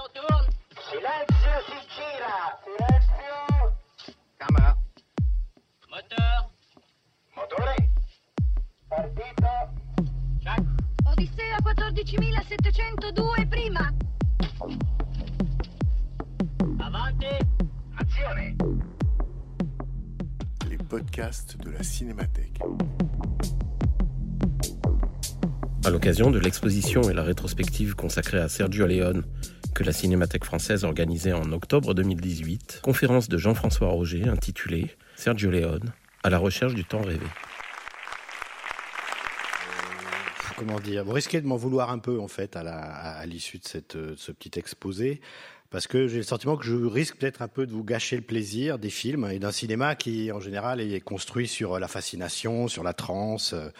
Silenzio si gira! Silenzio! Camera. Moteur. Motore! Partito! Check. Odissea 14702 prima. Avanti. Azione! Les podcasts de la Cinémathèque. À l'occasion de l'exposition et la rétrospective consacrée à Sergio Leone la Cinémathèque française organisait en octobre 2018, conférence de Jean-François Roger intitulée Sergio Leone à la recherche du temps rêvé. Comment dire, vous risquez de m'en vouloir un peu en fait à l'issue de euh, ce petit exposé, parce que j'ai le sentiment que je risque peut-être un peu de vous gâcher le plaisir des films et d'un cinéma qui en général est construit sur la fascination, sur la transe, euh,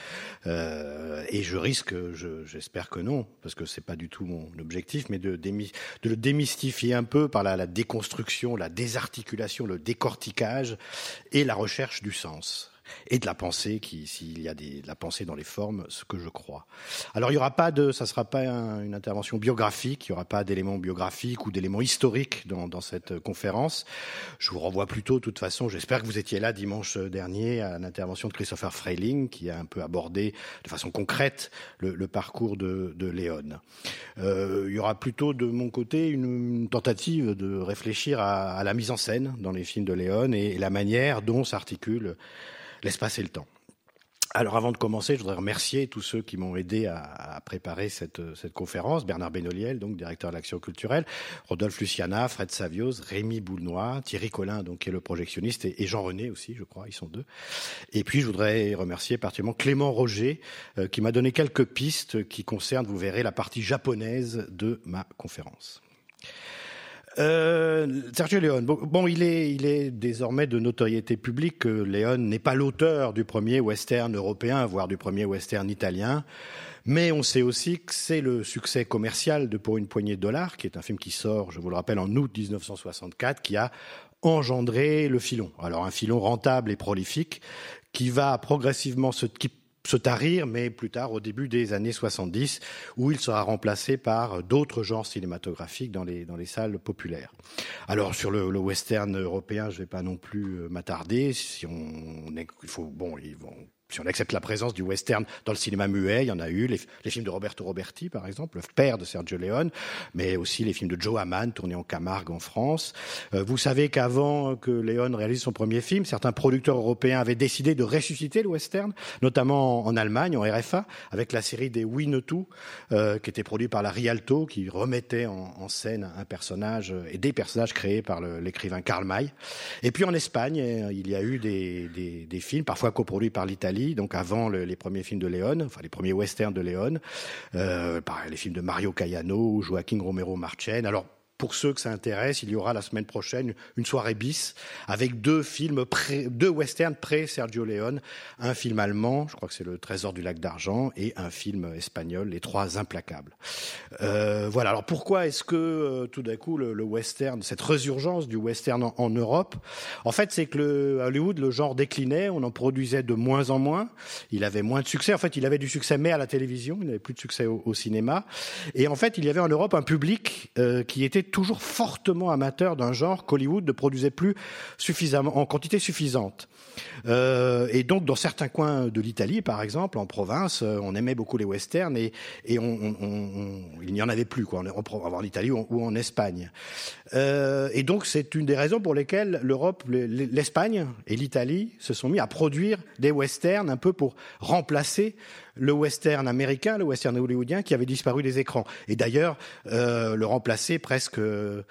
euh, et je risque, je- j'espère que non, parce que c'est pas du tout mon objectif, mais de, de le démystifier un peu par la, la déconstruction, la désarticulation, le décortiquage et la recherche du sens et de la pensée, qui, s'il y a des, de la pensée dans les formes, ce que je crois. Alors il y aura pas de, ça sera pas un- une intervention biographique, il y aura pas d'éléments biographiques ou d'éléments historiques dans, dans cette conférence. Je vous renvoie plutôt, de toute façon, j'espère que vous étiez là dimanche dernier à l'intervention de Christopher Freiling, qui a un peu abordé de façon concrète le, le parcours de, de Léon. Euh, il y aura plutôt de mon côté une, tentative de réfléchir à, à la mise en scène dans les films de Léon et la manière dont s'articule l'espace et le temps. Alors avant de commencer, je voudrais remercier tous ceux qui m'ont aidé à, préparer cette, cette conférence. Bernard Benoliel, donc directeur de l'action culturelle, Rodolphe Luciana, Fred Savios, Rémi Boulnois, Thierry Collin, donc qui est le projectionniste, et, et Jean René aussi, je crois, ils sont deux. Et puis je voudrais remercier particulièrement Clément Roger, euh, qui m'a donné quelques pistes qui concernent, vous verrez, la partie japonaise de ma conférence. Euh, Sergio Leone. Bon, il est, il est désormais de notoriété publique que Leone n'est pas l'auteur du premier western européen, voire du premier western italien. Mais on sait aussi que c'est le succès commercial de Pour une poignée de dollars, qui est un film qui sort, je vous le rappelle, en août 1964, qui a engendré le filon. Alors un filon rentable et prolifique qui va progressivement se, qui se tarir, mais plus tard, au début des années 70, où il sera remplacé par d'autres genres cinématographiques dans les, dans les salles populaires. Alors, sur le, western européen, je ne vais pas non plus euh, m'attarder. Si on, il faut, bon, ils vont, si on accepte la présence du western dans le cinéma muet, il y en a eu, les, films de Roberto Roberti, par exemple, le père de Sergio Leone, mais aussi les films de Joe Hamann, tournés en Camargue en France. Euh, vous savez qu'avant que Leone réalise son premier film, certains producteurs européens avaient décidé de ressusciter le western, notamment en Allemagne, en RFA, avec la série des Winnetou, euh, qui était produit par la Rialto, qui remettait en, scène un personnage euh, et des personnages créés par l'écrivain Karl May. Et puis en Espagne, euh, il y a eu des films, parfois coproduits par l'Italie, donc avant le- les premiers films de Léon, enfin les premiers westerns de Léon, euh, les films de Mario Cayano Joaquin Romero Marchen. Alors pour ceux que ça intéresse, il y aura la semaine prochaine une soirée bis avec deux films, pré, deux westerns pré-Sergio Leone, un film allemand, je crois que c'est Le Trésor du lac d'argent, et un film espagnol, Les Trois Implacables. Euh, voilà. Alors pourquoi est-ce que euh, tout d'un coup le, le western, cette résurgence du western en, en Europe, en fait, c'est que le, Hollywood, le genre déclinait, on en produisait de moins en moins, il avait moins de succès. En fait, il avait du succès mais à la télévision, il n'avait plus de succès au, au cinéma. Et en fait, il y avait en Europe un public euh, qui était toujours fortement amateur d'un genre qu'Hollywood ne produisait plus suffisamment, en quantité suffisante. Euh, et donc, dans certains coins de l'Italie, par exemple, en province, euh, on aimait beaucoup les westerns et, il n'y en avait plus, quoi, en, Italie ou en, Espagne. Euh, et donc, c'est une des raisons pour lesquelles l'Europe, le- l'Espagne et l'Italie se sont mis à produire des westerns un peu pour remplacer le western américain, le western hollywoodien qui avait disparu des écrans. Et d'ailleurs, euh, le remplacer presque euh,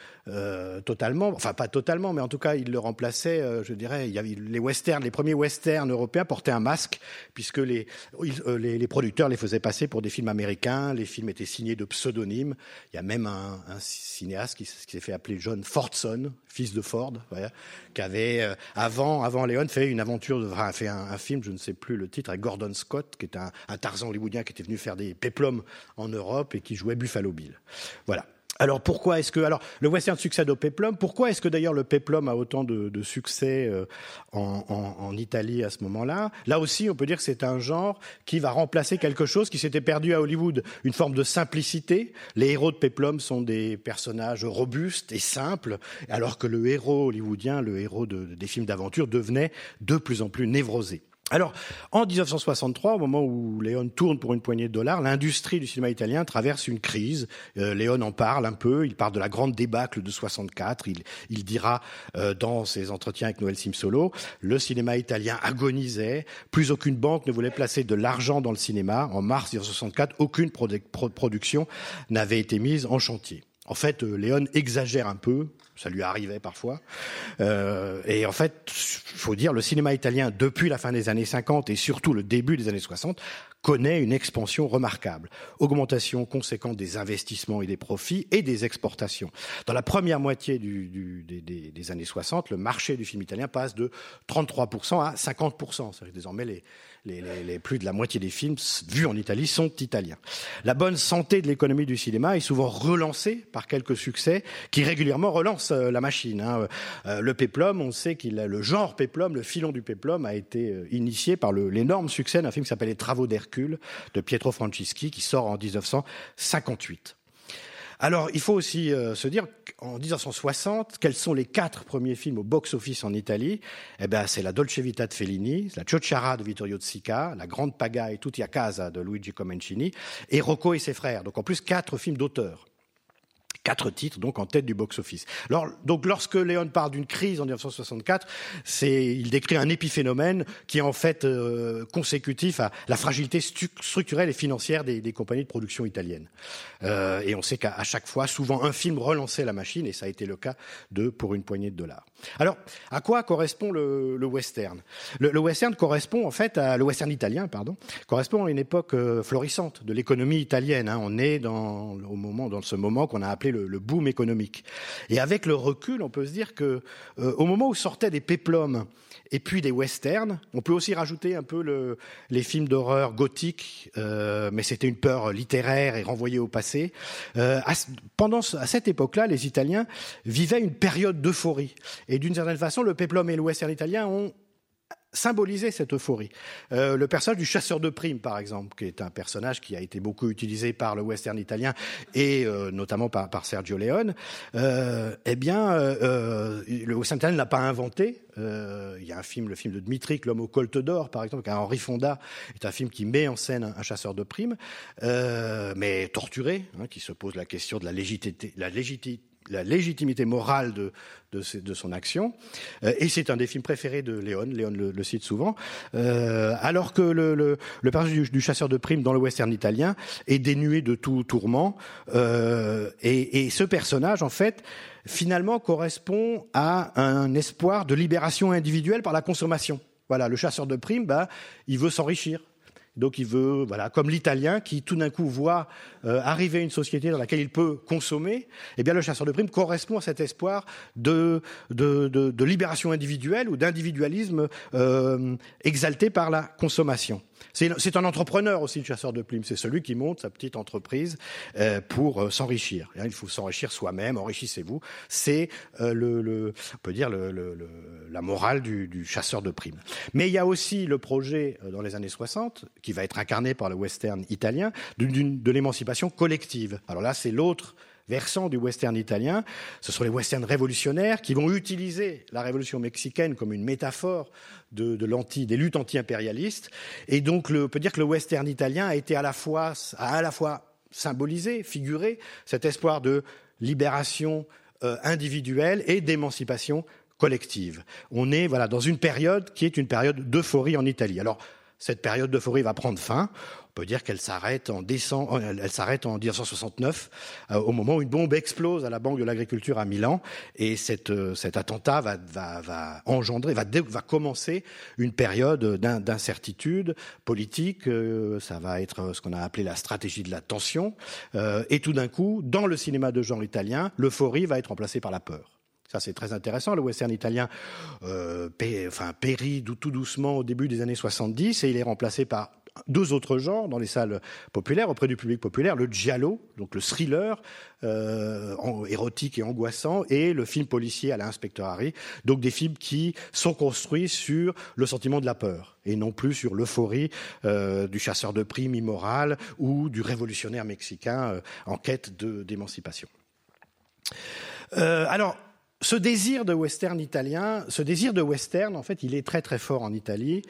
totalement, enfin pas totalement, mais en tout cas, il le remplaçait, euh, je dirais, il y avait les westerns, les premiers westerns européens portaient un masque, puisque les, ils- euh, les, les producteurs les faisaient passer pour des films américains, les films étaient signés de pseudonymes. Il y a même un, un cinéaste qui, s'est fait appeler John Fordson, fils de Ford, voilà, qui avait, euh, avant, avant Léon, fait une aventure, enfin, fait un, un film, je ne sais plus le titre, avec Gordon Scott, qui est un, un Tarzan hollywoodien qui était venu faire des péplums en Europe et qui jouait Buffalo Bill. Voilà. Alors pourquoi est-ce que alors le western succède au peplum Pourquoi est-ce que d'ailleurs le peplum a autant de, succès euh, en, Italie à ce moment-là? Là aussi, on peut dire que c'est un genre qui va remplacer quelque chose qui s'était perdu à Hollywood, une forme de simplicité. Les héros de peplum sont des personnages robustes et simples, alors que le héros hollywoodien, le héros de, des films d'aventure, devenait de plus en plus névrosé. Alors, en 1963, au moment où Léon tourne pour une poignée de dollars, l'industrie du cinéma italien traverse une crise. Euh, Léon en parle un peu. Il parle de la grande débâcle de 64. Il, il dira euh, dans ses entretiens avec Noël Simsolo, le cinéma italien agonisait. Plus aucune banque ne voulait placer de l'argent dans le cinéma. En mars 1964, aucune produ production n'avait été mise en chantier. En fait, euh, Léon exagère un peu, ça lui arrivait parfois. Euh, et en fait, faut dire, le cinéma italien, depuis la fin des années 50 et surtout le début des années 60, connaît une expansion remarquable. Augmentation conséquente des investissements et des profits et des exportations. Dans la première moitié du, du, des, des, années 60, le marché du film italien passe de 33% à 50%. C'est désormais les, les, les, les, plus de la moitié des films vus en Italie sont italiens. La bonne santé de l'économie du cinéma est souvent relancée par quelques succès qui régulièrement relancent euh, la machine. Hein. Euh, le péplum, on sait qu'il a le genre péplum, le filon du péplum a été euh, initié par l'énorme succès d'un film qui s'appelle Les Travaux d'Hercule de Pietro Francischi qui sort en 1958. Alors, il faut aussi euh, se dire qu'en 1960, quels sont les quatre premiers films au box-office en Italie? Eh ben, c'est la Dolce Vita de Fellini, la Ciociara de Vittorio De la Grande Pagaille Tutti a casa de Luigi Comencini et Rocco et ses frères. Donc, en plus, quatre films d'auteurs quatre titres donc en tête du box-office. Alors donc lorsque Léon parle d'une crise en 1964, c'est il décrit un épiphénomène qui est en fait euh, consécutif à la fragilité structurelle et financière des, des compagnies de production italiennes. Euh, et on sait qu'à chaque fois, souvent un film relançait la machine et ça a été le cas de pour une poignée de dollars. Alors à quoi correspond le, le western? Le, le, western correspond en fait à le western italien pardon correspond à une époque euh, florissante de l'économie italienne. Hein. On est dans au moment dans ce moment qu'on a appelé le, le, boom économique. Et avec le recul, on peut se dire que euh, au moment où sortaient des péplums et puis des westerns, on peut aussi rajouter un peu le, les films d'horreur gothiques, euh, mais c'était une peur littéraire et renvoyée au passé. Euh, à, pendant à cette époque-là, les Italiens vivaient une période d'euphorie. Et d'une certaine façon, le péplum et le western italien ont symboliser cette euphorie. Euh, le personnage du chasseur de primes, par exemple, qui est un personnage qui a été beaucoup utilisé par le western italien et euh, notamment par, par, Sergio Leone, euh, eh bien, euh, le western italien ne l'a pas inventé. il y a un film, le film de Dmitri, L'homme au colte d'or, par exemple, Henri Fonda, est un film qui met en scène un, un chasseur de primes, mais torturé, hein, qui se pose la question de la légitimité, la légitimité la légitimité morale de, de, son action. Euh, et c'est un des films préférés de Léon. Léon le, cite souvent. Euh, alors que le, le, le personnage du, du, chasseur de primes dans le western italien est dénué de tout tourment. Euh, et, et ce personnage, en fait, finalement correspond à un espoir de libération individuelle par la consommation. Voilà, le chasseur de primes, bah, il veut s'enrichir. Donc il veut, voilà, comme l'Italien qui tout d'un coup voit euh, arriver une société dans laquelle il peut consommer, eh bien le chasseur de primes correspond à cet espoir de, de, de, libération individuelle ou d'individualisme euh, exalté par la consommation. C'est un entrepreneur aussi, le chasseur de primes. C'est celui qui monte sa petite entreprise euh, pour euh, s'enrichir. Il faut s'enrichir soi-même, enrichissez-vous. C'est euh, le, le, on peut dire le, le, la morale du, du, chasseur de primes. Mais il y a aussi le projet euh, dans les années 60 qui va être incarné par le western italien de, de l'émancipation collective. Alors là, c'est l'autre versant du western italien. Ce sont les westerns révolutionnaires qui vont utiliser la révolution mexicaine comme une métaphore des luttes anti-impérialistes. Et donc, on peut dire que le western italien a été à la fois, a à la fois symbolisé, figuré cet espoir de libération euh, individuelle et d'émancipation collective. On est voilà dans une période qui est une période d'euphorie en Italie. Alors cette période d'euphorie va prendre fin. Peut dire qu'elle s'arrête en décembre, elle s'arrête en 1969, euh, au moment où une bombe explose à la Banque de l'Agriculture à Milan, et euh, cet attentat va, engendrer, va, commencer une période d'incertitude politique. Euh, ça va être ce qu'on a appelé la stratégie de la tension, euh, et tout d'un coup, dans le cinéma de genre italien, l'euphorie va être remplacée par la peur. Ça, c'est très intéressant. Le western italien euh, périt tout doucement au début des années 70 et il est remplacé par deux autres genres dans les salles populaires, auprès du public populaire, le giallo, donc le thriller, euh, érotique et angoissant, et le film policier à l'inspecteur Harry, donc des films qui sont construits sur le sentiment de la peur, et non plus sur l'euphorie euh, du chasseur de primes immoral ou du révolutionnaire mexicain euh, en quête d'émancipation. Alors, ce désir de western italien, ce désir de western, en fait, il est très très fort en Italie.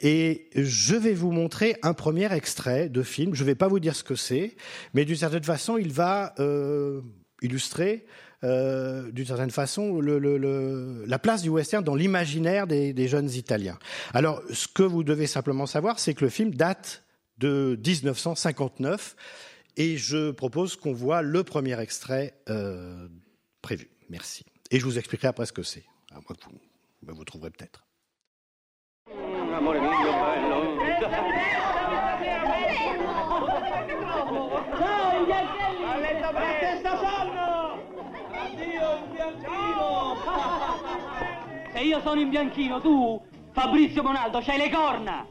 Et je vais vous montrer un premier extrait de film. Je ne vais pas vous dire ce que c'est, mais d'une certaine façon, il va euh, illustrer, euh, d'une certaine façon, le, la place du western dans l'imaginaire des, des jeunes Italiens. Alors, ce que vous devez simplement savoir, c'est que le film date de 1959, et je propose qu'on voit le premier extrait euh, prévu. Merci. Et je vous expliquerai après ce que c'est. À moins que vous, ben vous trouverez peut-être. Se io sono in bianchino, tu, Fabrizio Bonaldo, c'hai le corna!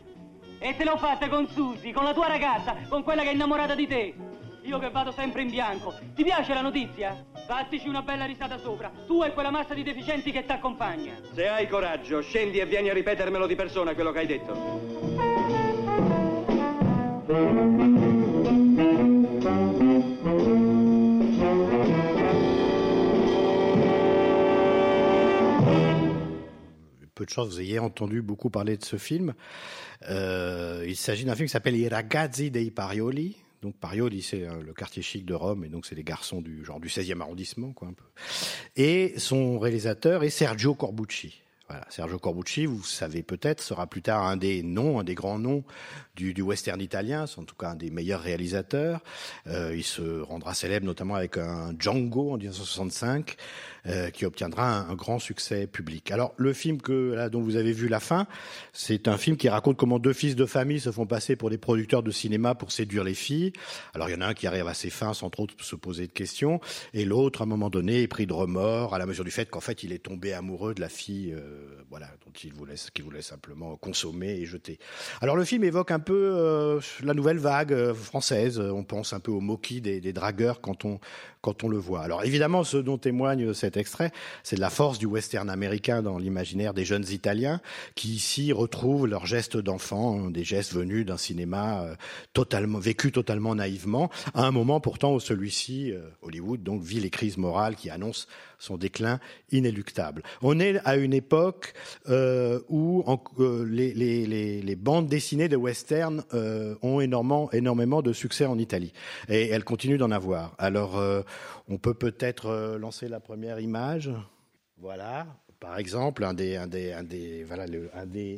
E te l'ho fatta con Susi, con la tua ragazza, con quella che è innamorata di te. Io che vado sempre in bianco. Ti piace la notizia? Fattici una bella risata sopra. Tu e quella massa di deficienti che ti accompagna. Se hai coraggio, scendi e vieni a ripetermelo di persona quello che hai detto. peu de chance, vous ayez entendu beaucoup parler de ce film. Euh, il s'agit d'un film qui s'appelle I ragazzi dei Parioli. Donc Parioli, c'est euh, le quartier chic de Rome, et donc c'est les garçons du genre du 16e arrondissement, quoi. Et son réalisateur est Sergio Corbucci. Sergio Corbucci, vous savez peut-être, sera plus tard un des noms, un des grands noms du, du western italien, c'est en tout cas un des meilleurs réalisateurs. Euh, il se rendra célèbre notamment avec un Django en 1965, euh, qui obtiendra un, un, grand succès public. Alors le film que là, dont vous avez vu la fin, c'est un film qui raconte comment deux fils de famille se font passer pour des producteurs de cinéma pour séduire les filles. Alors il y en a un qui arrive à ses fins sans trop se poser de questions, et l'autre à un moment donné est pris de remords à la mesure du fait qu'en fait il est tombé amoureux de la fille. Euh, voilà, dont il voulait, qu'il voulait simplement consommer et jeter. Alors le film évoque un peu euh, la nouvelle vague euh, française. On pense un peu au moquis des, des, dragueurs quand on quand on le voit. Alors évidemment, ce dont témoigne cet extrait, c'est de la force du western américain dans l'imaginaire des jeunes Italiens qui ici retrouvent leurs gestes d'enfant, des gestes venus d'un cinéma euh, totalement vécu totalement naïvement, à un moment pourtant où celui-ci, euh, Hollywood, donc vit les crises morales qui annoncent son déclin inéluctable. On est à une époque euh, où euh, les, bandes dessinées de western euh, ont énormément, énormément de succès en Italie et elles continuent d'en avoir. Alors, on peut peut-être lancer la première image. Voilà, par exemple, un des,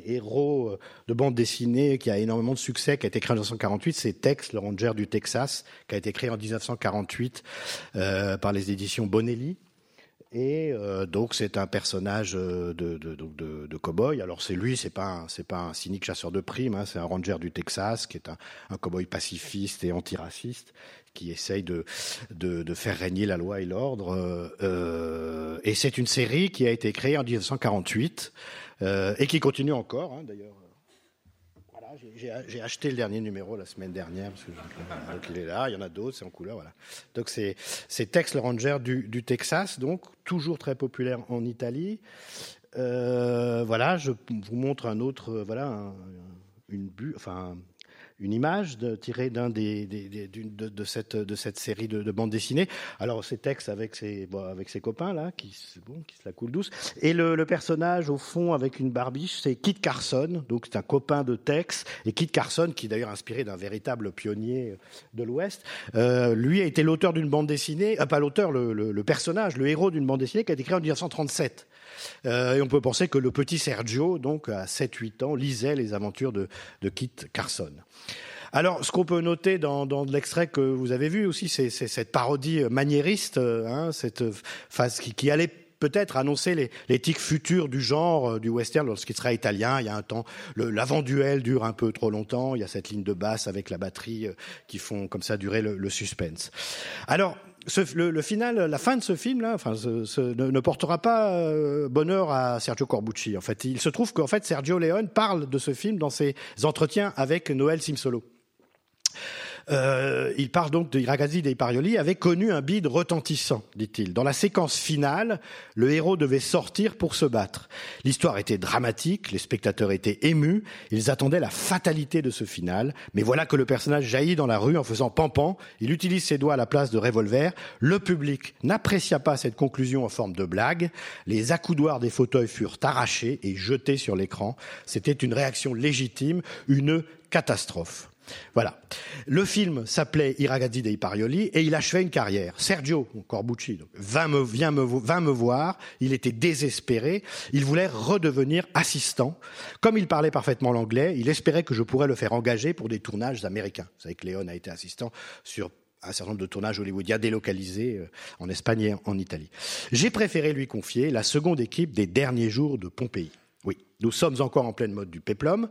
héros de bande dessinée qui a énormément de succès, qui a été créé en 1948, c'est Tex, le ranger du Texas, qui a été créé en 1948 euh, par les éditions Bonelli. Et euh, donc c'est un personnage de, de, de, de, de cow-boy. Alors c'est lui, c'est pas c'est pas un cynique chasseur de primes, hein, c'est un ranger du Texas qui est un, un cow-boy pacifiste et antiraciste qui essaye de, de, de faire régner la loi et l'ordre. Euh, et c'est une série qui a été créée en 1948 euh, et qui continue encore, hein, d'ailleurs. Voilà, j'ai acheté le dernier numéro la semaine dernière parce que donc il est là. Il y en a d'autres, c'est en couleur, voilà. Donc c'est Tex le Ranger du, Texas, donc toujours très populaire en Italie. Euh, voilà, je vous montre un autre, voilà, un, une bu, enfin une image tirée d'un des, de, cette de cette série de, de bandes dessinées. Alors c'est Tex avec ses avec ses copains là qui qui se la coule douce et le, personnage au fond avec une barbiche c'est Kit Carson donc c'est un copain de Tex et Kit Carson qui est d'ailleurs inspiré d'un véritable pionnier de l'Ouest. Euh, lui a été l'auteur d'une bande dessinée, euh, pas l'auteur, le, le, le personnage, le héros d'une bande dessinée qui a été créée en 1937. Euh, et on peut penser que le petit Sergio, donc à 7-8 ans, lisait les aventures de, de Kit Carson. Alors, ce qu'on peut noter dans, dans l'extrait que vous avez vu aussi, c'est cette parodie maniériste, hein, cette phase qui, allait peut-être annoncer tics futurs du genre euh, du western lorsqu'il sera italien. Il y a un temps, l'avant-duel dure un peu trop longtemps. Il y a cette ligne de basse avec la batterie euh, qui font comme ça durer le, le suspense. Alors, le, final, la fin de ce ce, ne, ne, portera pas euh, bonheur à Sergio Corbucci. En fait, il se trouve qu'en fait, Sergio Leone parle de ce film dans ses entretiens avec Noël Simsolo. Euh, il parle donc de Ragazzi dei Parioli avait connu un bide retentissant, dit-il. Dans la séquence finale, le héros devait sortir pour se battre. L'histoire était dramatique, les spectateurs étaient émus, ils attendaient la fatalité de ce final, mais voilà que le personnage jaillit dans la rue en faisant pampan, il utilise ses doigts à la place de revolver, le public n'apprécia pas cette conclusion en forme de blague, les accoudoirs des fauteuils furent arrachés et jetés sur l'écran, c'était une réaction légitime, une catastrophe. Voilà. Le film s'appelait I ragazzi dei Parioli et il achevait une carrière. Sergio Corbucci donc, me, vient me, vint me voir, il était désespéré, il voulait redevenir assistant. Comme il parlait parfaitement l'anglais, il espérait que je pourrais le faire engager pour des tournages américains. Vous savez que Léon a été assistant sur un certain nombre de tournages hollywoodiens délocalisés en Espagne et en Italie. J'ai préféré lui confier la seconde équipe des derniers jours de Pompéi. Nous sommes encore en pleine mode du péplum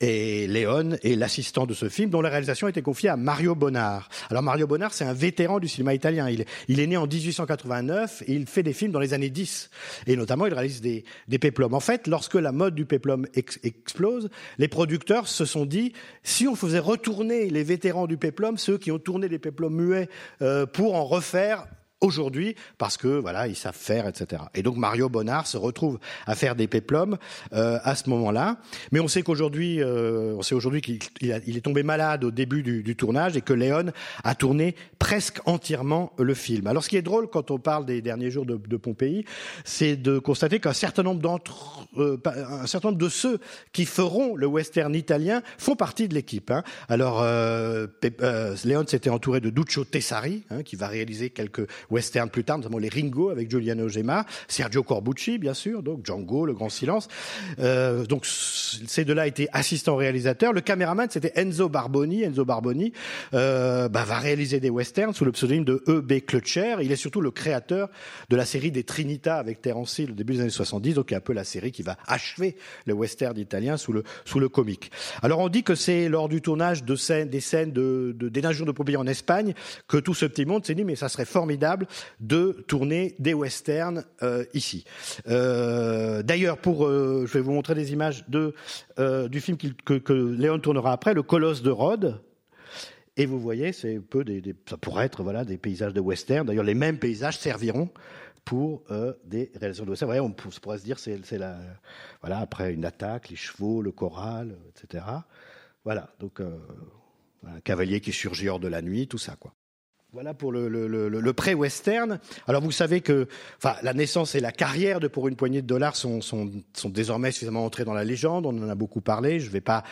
et Léon est l'assistant de ce film dont la réalisation a été confiée à Mario Bonnard. Alors Mario Bonnard, c'est un vétéran du cinéma italien. Il, est né en 1889 et il fait des films dans les années 10 et notamment il réalise des, des péplums. En fait, lorsque la mode du péplum ex explose, les producteurs se sont dit si on faisait retourner les vétérans du péplum, ceux qui ont tourné des péplums muets, euh, pour en refaire aujourd'hui parce que voilà ils savent faire etc et donc Mario Bonnard se retrouve à faire des péplums euh, à ce moment-là. Mais on sait qu'aujourd'hui euh, on sait aujourd'hui qu'il il est tombé malade au début du, tournage et que Léon a tourné presque entièrement le film. Alors ce qui est drôle quand on parle des derniers jours de, de Pompéi c'est de constater qu'un certain nombre d'entre euh, un certain nombre de ceux qui feront le western italien font partie de l'équipe hein. alors euh, Léon s'était entouré de Duccio Tessari hein, qui va réaliser quelques western plus tard, notamment les Ringo avec Giuliano Gemma, Sergio Corbucci, bien sûr, donc Django, Le Grand Silence. Euh, donc ces deux-là étaient assistants réalisateurs. Le caméraman, c'était Enzo Barboni. Enzo Barboni euh, bah, va réaliser des westerns sous le pseudonyme de E.B. Klutcher. Il est surtout le créateur de la série des Trinita avec Terence Hill au début des années 70, donc il y a un peu la série qui va achever le western italien sous le, sous le comique. Alors on dit que c'est lors du tournage de scènes, des scènes de, de, des de Pompéi en Espagne que tout ce petit monde s'est dit mais ça serait formidable de tourner des westerns euh, ici. Euh, D'ailleurs, pour, euh, je vais vous montrer des images de, du film que, Léon tournera après, Le Colosse de Rhodes. Et vous voyez, c'est peu des, ça pourrait être voilà des paysages de western. D'ailleurs, les mêmes paysages serviront pour des réalisations de western. Voyez, on pourrait se dire c'est la voilà après une attaque, les chevaux, le choral, etc. Voilà, donc un cavalier qui surgit hors de la nuit, tout ça quoi. Voilà pour le, le, le, le pré-western. Alors vous savez que enfin, la naissance et la carrière de Pour une poignée de dollars sont, sont, sont désormais suffisamment entrées dans la légende. On en a beaucoup parlé. Je ne vais pas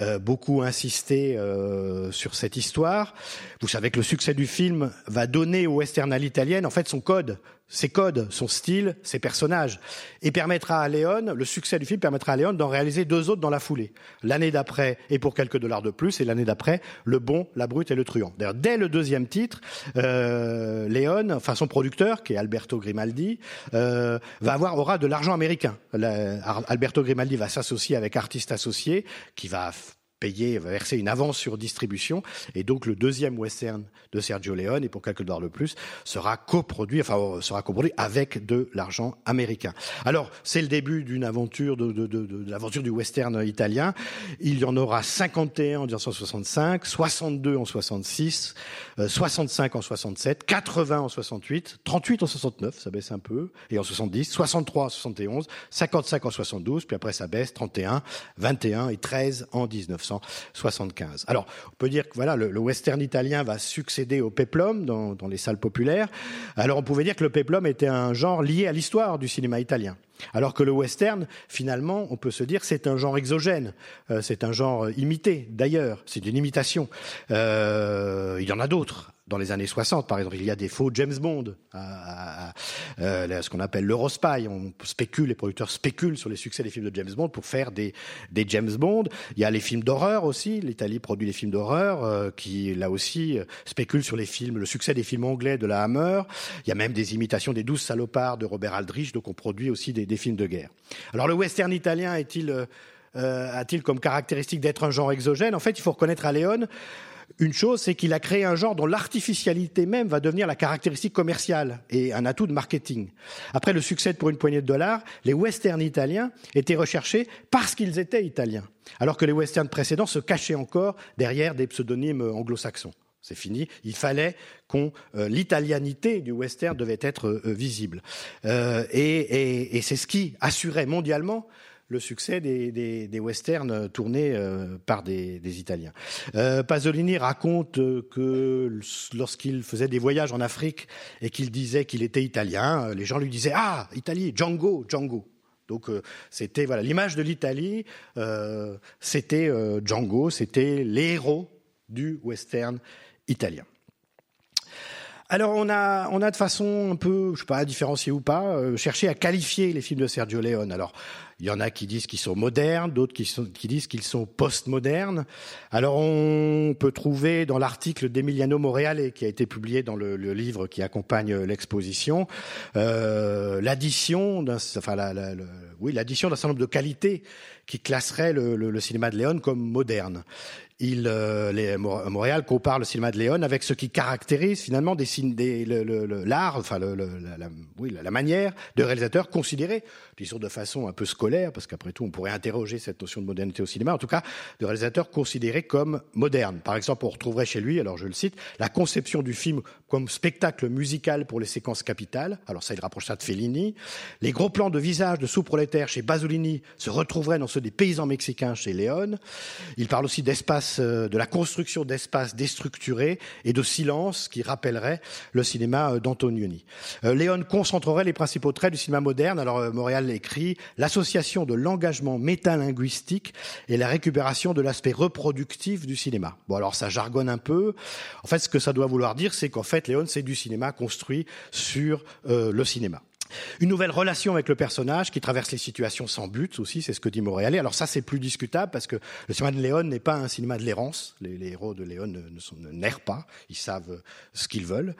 euh, beaucoup insister euh, sur cette histoire. Vous savez que le succès du film va donner au western à l'italienne en fait son code ses codes, son style, ses personnages, et permettra à Léon, le succès du film permettra à Léon d'en réaliser deux autres dans la foulée. L'année d'après, et pour quelques dollars de plus, et l'année d'après, Le Bon, La Brute et Le Truand. Dès le deuxième titre, euh, Léon, enfin son producteur, qui est Alberto Grimaldi, euh, va avoir aura de l'argent américain. Alberto Grimaldi va s'associer avec Artiste Associé, qui va payer, verser une avance sur distribution, et donc le deuxième western de Sergio Leone, et pour quelques dollars de plus, sera coproduit, enfin sera coproduit avec de l'argent américain. Alors c'est le début d'une aventure de, de, de, de l'aventure du western italien. Il y en aura 51 en 1965, 62 en 66, euh, 65 en 67, 80 en 68, 38 en 69, ça baisse un peu, et en 70, 63 en 71, 55 en 72, puis après ça baisse, 31, 21 et 13 en 1900. 1975. Alors, on peut dire que voilà, le, western italien va succéder au peplum dans, dans, les salles populaires. Alors, on pouvait dire que le peplum était un genre lié à l'histoire du cinéma italien. Alors que le western, finalement, on peut se dire c'est un genre exogène, euh, c'est un genre imité d'ailleurs, c'est une imitation. Euh, il y en a d'autres. Dans les années 60, par exemple, il y a des faux James Bond, à, à, à, ce qu'on appelle l'Eurospy. On spécule, les producteurs spéculent sur les succès des films de James Bond pour faire des, des James Bond. Il y a les films d'horreur aussi. L'Italie produit des films d'horreur euh, qui, là aussi, spéculent sur les films, le succès des films anglais de la Hammer. Il y a même des imitations des douze salopards de Robert Aldrich, donc on produit aussi des, des films de guerre. Alors le western italien est-il euh, a-t-il comme caractéristique d'être un genre exogène? En fait, il faut reconnaître à Léon Une chose, c'est qu'il a créé un genre dont l'artificialité même va devenir la caractéristique commerciale et un atout de marketing. Après le succès Pour une poignée de dollars, les westerns italiens étaient recherchés parce qu'ils étaient italiens, alors que les westerns précédents se cachaient encore derrière des pseudonymes anglo-saxons. C'est fini. Il fallait qu'on euh, l'italianité du western devait être euh, visible, euh, et, et c'est ce qui assurait mondialement le succès des, westerns tournés euh, par des, Italiens. Euh, Pasolini raconte que lorsqu'il faisait des voyages en Afrique et qu'il disait qu'il était italien, les gens lui disaient ah Italie, Django, Django. Donc euh, c'était voilà l'image de l'Italie, euh, c'était Django, c'était les héros du western italien. Alors on a, on a de façon un peu, je sais pas, différencier ou pas, euh, cherché à qualifier les films de Sergio Leone. Alors il y en a qui disent qu'ils sont modernes, d'autres qui, sont, qui disent qu'ils sont post-modernes. Alors on peut trouver dans l'article d'Emiliano Moreale qui a été publié dans le, livre qui accompagne l'exposition euh, l'addition d'un, enfin oui l'addition d'un certain nombre de qualités qui classerait le, le, cinéma de Léon comme moderne il, euh, les, Montréal compare le cinéma de Léon avec ce qui caractérise finalement des, des, le, le, l'art, enfin le, la, oui, la, manière de réalisateur considéré, disons de façon un peu scolaire, parce qu'après tout on pourrait interroger cette notion de modernité au cinéma, en tout cas de réalisateur considéré comme moderne. Par exemple, on retrouverait chez lui, alors je le cite, la conception du film comme spectacle musical pour les séquences capitales, alors ça il rapproche ça de Fellini, les gros plans de visage de sous-prolétaires chez Basolini se retrouveraient dans ceux des paysans mexicains chez Léon. Il parle aussi d'espace euh, de la construction d'espaces déstructurés et de silence qui rappellerait le cinéma euh, d'Antonioni. Euh, Léon concentrerait les principaux traits du cinéma moderne. Alors Montréal écrit l'association de l'engagement métalinguistique et la récupération de l'aspect reproductif du cinéma. Bon alors ça jargonne un peu. En fait ce que ça doit vouloir dire c'est qu'en fait Léon c'est du cinéma construit sur le cinéma. Une nouvelle relation avec le personnage qui traverse les situations sans but aussi, c'est ce que dit Montréal. Alors ça, c'est plus discutable parce que le cinéma de Léon n'est pas un cinéma de l'errance. Les, héros de Léon ne, n'errent pas, ils savent ce qu'ils veulent.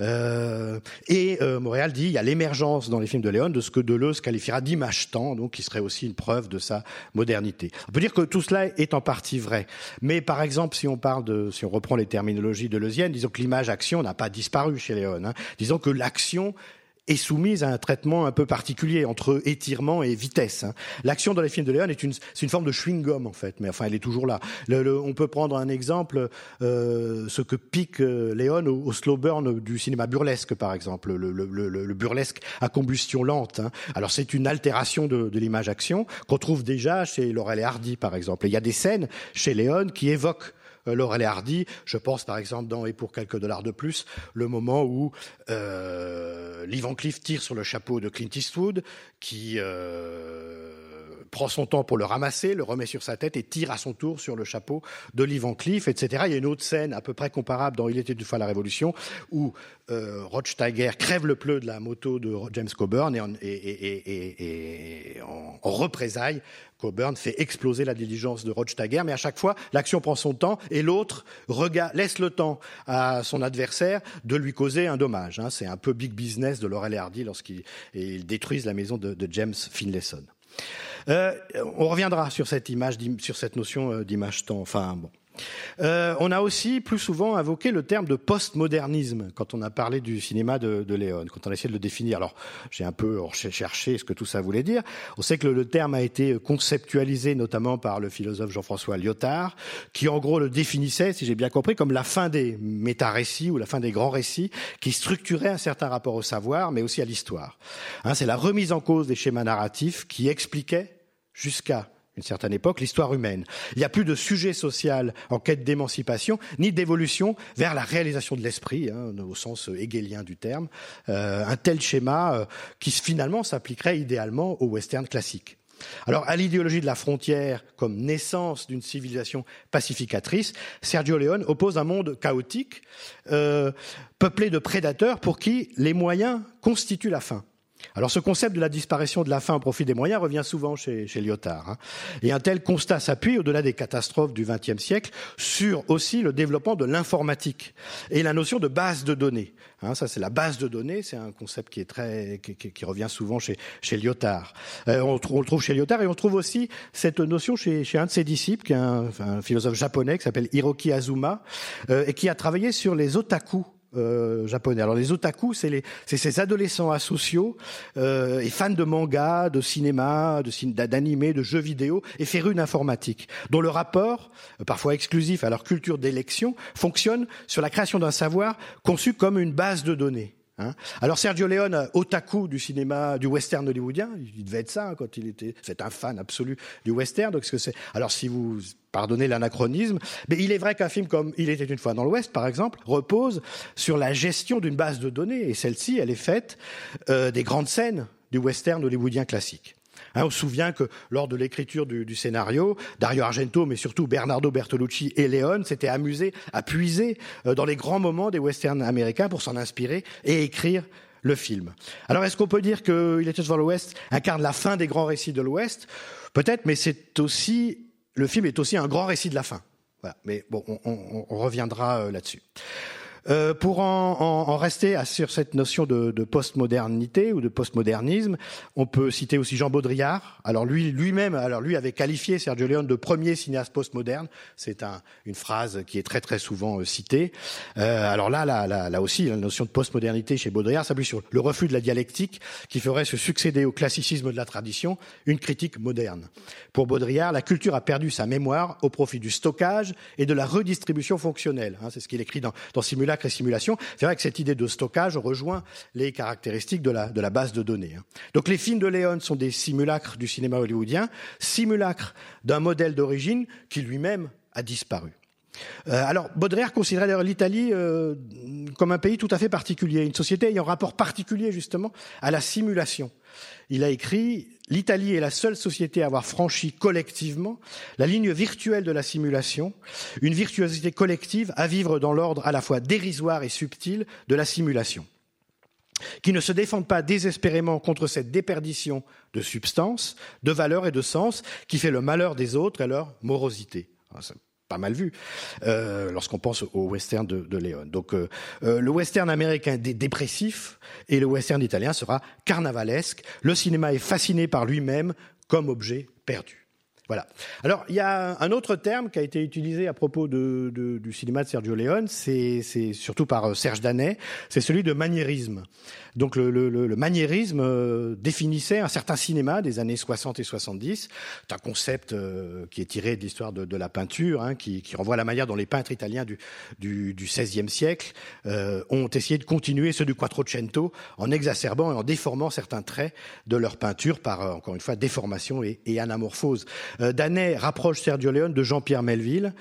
Euh, et euh, Montréal dit il y a l'émergence dans les films de Léon de ce que Deleuze qualifiera d'image-temps, donc qui serait aussi une preuve de sa modernité. On peut dire que tout cela est en partie vrai. Mais par exemple, si on parle de, si on reprend les terminologies deleuziennes, disons que l'image-action n'a pas disparu chez Léon. Hein. Disons que l'action est soumise à un traitement un peu particulier entre étirement et vitesse. Hein. L'action dans les films de Léon est une, c'est une forme de chewing-gum en fait, mais enfin elle est toujours là. Le, le, on peut prendre un exemple, euh, ce que pique euh, Léon au, au, slow burn du cinéma burlesque par exemple, le, le burlesque à combustion lente. Hein. Alors c'est une altération de, de l'image action qu'on trouve déjà chez Laurel et Hardy par exemple. Il y a des scènes chez Léon qui évoquent Laurel et Hardy. Je pense par exemple dans Et pour quelques dollars de plus, le moment où euh, Lee tire sur le chapeau de Clint Eastwood, qui euh, prend son temps pour le ramasser, le remet sur sa tête et tire à son tour sur le chapeau de Van Cleef, etc. Il y a une autre scène à peu près comparable dans Il était une fois la Révolution, où euh, Rod Steiger crève le pneu de la moto de James Coburn et en, et, représailles, Coburn fait exploser la diligence de Rothsteiger, mais à chaque fois, l'action prend son temps et l'autre laisse le temps à son adversaire de lui causer un dommage. Hein. C'est un peu big business de Laurel et Hardy lorsqu'ils détruisent la maison de James Finlayson. Euh, on reviendra sur cette image, sur cette notion d'image-temps. Enfin, bon. Euh, on a aussi plus souvent invoqué le terme de postmodernisme quand on a parlé du cinéma de, Léon, quand on a essayé de le définir. Alors, j'ai un peu cherché ce que tout ça voulait dire. On sait que le, le terme a été conceptualisé notamment par le philosophe Jean-François Lyotard, qui en gros le définissait, si j'ai bien compris, comme la fin des méta-récits ou la fin des grands récits, qui structuraient un certain rapport au savoir, mais aussi à l'histoire. Hein, C'est la remise en cause des schémas narratifs qui expliquait jusqu'à une certaine époque, l'histoire humaine. Il n'y a plus de sujet social en quête d'émancipation, ni d'évolution vers la réalisation de l'esprit, hein, au sens hegelien du terme. Euh, un tel schéma euh, qui finalement s'appliquerait idéalement au western classique. Alors, à l'idéologie de la frontière comme naissance d'une civilisation pacificatrice, Sergio Leone oppose un monde chaotique, euh, peuplé de prédateurs pour qui les moyens constituent la fin. Alors ce concept de la disparition de la fin au profit des moyens revient souvent chez, chez Lyotard. Hein. Et un tel constat s'appuie, au-delà des catastrophes du XXe siècle, sur aussi le développement de l'informatique et la notion de base de données. Hein, ça, c'est la base de données. C'est un concept qui est très, qui, qui, qui revient souvent chez, chez Lyotard. Euh, on, on, le trouve chez Lyotard et on trouve aussi cette notion chez, chez un de ses disciples, qui est un, un philosophe japonais qui s'appelle Hiroki Azuma, euh, et qui a travaillé sur les otaku euh, japonais. Alors les otaku, c'est ces adolescents asociaux euh, et fans de manga, de cinéma, d'animé, de, de, jeux vidéo et férus d'informatique, dont le rapport, euh, parfois exclusif à leur culture d'élection, fonctionne sur la création d'un savoir conçu comme une base de données. Hein Alors Sergio Leone, otaku du cinéma, du western hollywoodien, il devait être ça hein, quand il était. C'est un fan absolu du western. Donc. Alors si vous pardonnez l'anachronisme, mais il est vrai qu'un film comme Il était une fois dans l'Ouest, par exemple, repose sur la gestion d'une base de données, et celle-ci, elle est faite euh, des grandes scènes du western hollywoodien classique. Hein, on se souvient que lors de l'écriture du, scénario, Dario Argento, mais surtout Bernardo Bertolucci et Léon s'étaient amusés à puiser euh, dans les grands moments des westerns américains pour s'en inspirer et écrire le film. Alors est-ce qu'on peut dire que Il était devant l'Ouest incarne la fin des grands récits de l'Ouest? Peut-être, mais c'est aussi le film est aussi un grand récit de la fin. Mais bon, on, on, on reviendra euh, là-dessus. Euh, pour en, rester sur cette notion de, de postmodernité ou de postmodernisme, on peut citer aussi Jean Baudrillard. Alors lui, lui-même, alors lui avait qualifié Sergio Leone de premier cinéaste postmoderne. C'est un, une phrase qui est très très souvent euh, citée. Euh, alors là, là, là, aussi, la notion de postmodernité chez Baudrillard s'appuie sur le refus de la dialectique qui ferait se succéder au classicisme de la tradition une critique moderne. Pour Baudrillard, la culture a perdu sa mémoire au profit du stockage et de la redistribution fonctionnelle. Hein, c'est ce qu'il écrit dans, dans et simulation. C'est vrai que cette idée de stockage rejoint les caractéristiques de la, de la base de données. Hein. Donc les films de Léon sont des simulacres du cinéma hollywoodien, simulacres d'un modèle d'origine qui lui-même a disparu. Euh, alors, Baudrillard considérait d'ailleurs l'Italie euh, comme un pays tout à fait particulier, une société ayant un rapport particulier justement à la simulation. Il a écrit L'Italie est la seule société à avoir franchi collectivement la ligne virtuelle de la simulation, une virtuosité collective à vivre dans l'ordre à la fois dérisoire et subtil de la simulation, qui ne se défendent pas désespérément contre cette déperdition de substance, de valeur et de sens qui fait le malheur des autres et leur morosité pas mal vu euh, lorsqu'on pense au western de, de Léon. Donc euh, euh, le western américain est dépressif et le western italien sera carnavalesque. Le cinéma est fasciné par lui-même comme objet perdu. Voilà. Alors, il y a un autre terme qui a été utilisé à propos de, de, du cinéma de Sergio Leone, c'est surtout par Serge Danet, c'est celui de maniérisme. Donc le, le, le maniérisme euh, définissait un certain cinéma des années 60 et 70. C'est un concept euh, qui est tiré de l'histoire de, de, la peinture, hein, qui, qui, renvoie à la manière dont les peintres italiens du, du, du XVIe siècle euh, ont essayé de continuer ceux du Quattrocento en exacerbant et en déformant certains traits de leur peinture par, euh, encore une fois, déformation et, et anamorphose. Euh, Danet rapproche Sergio Leone de Jean-Pierre Melville,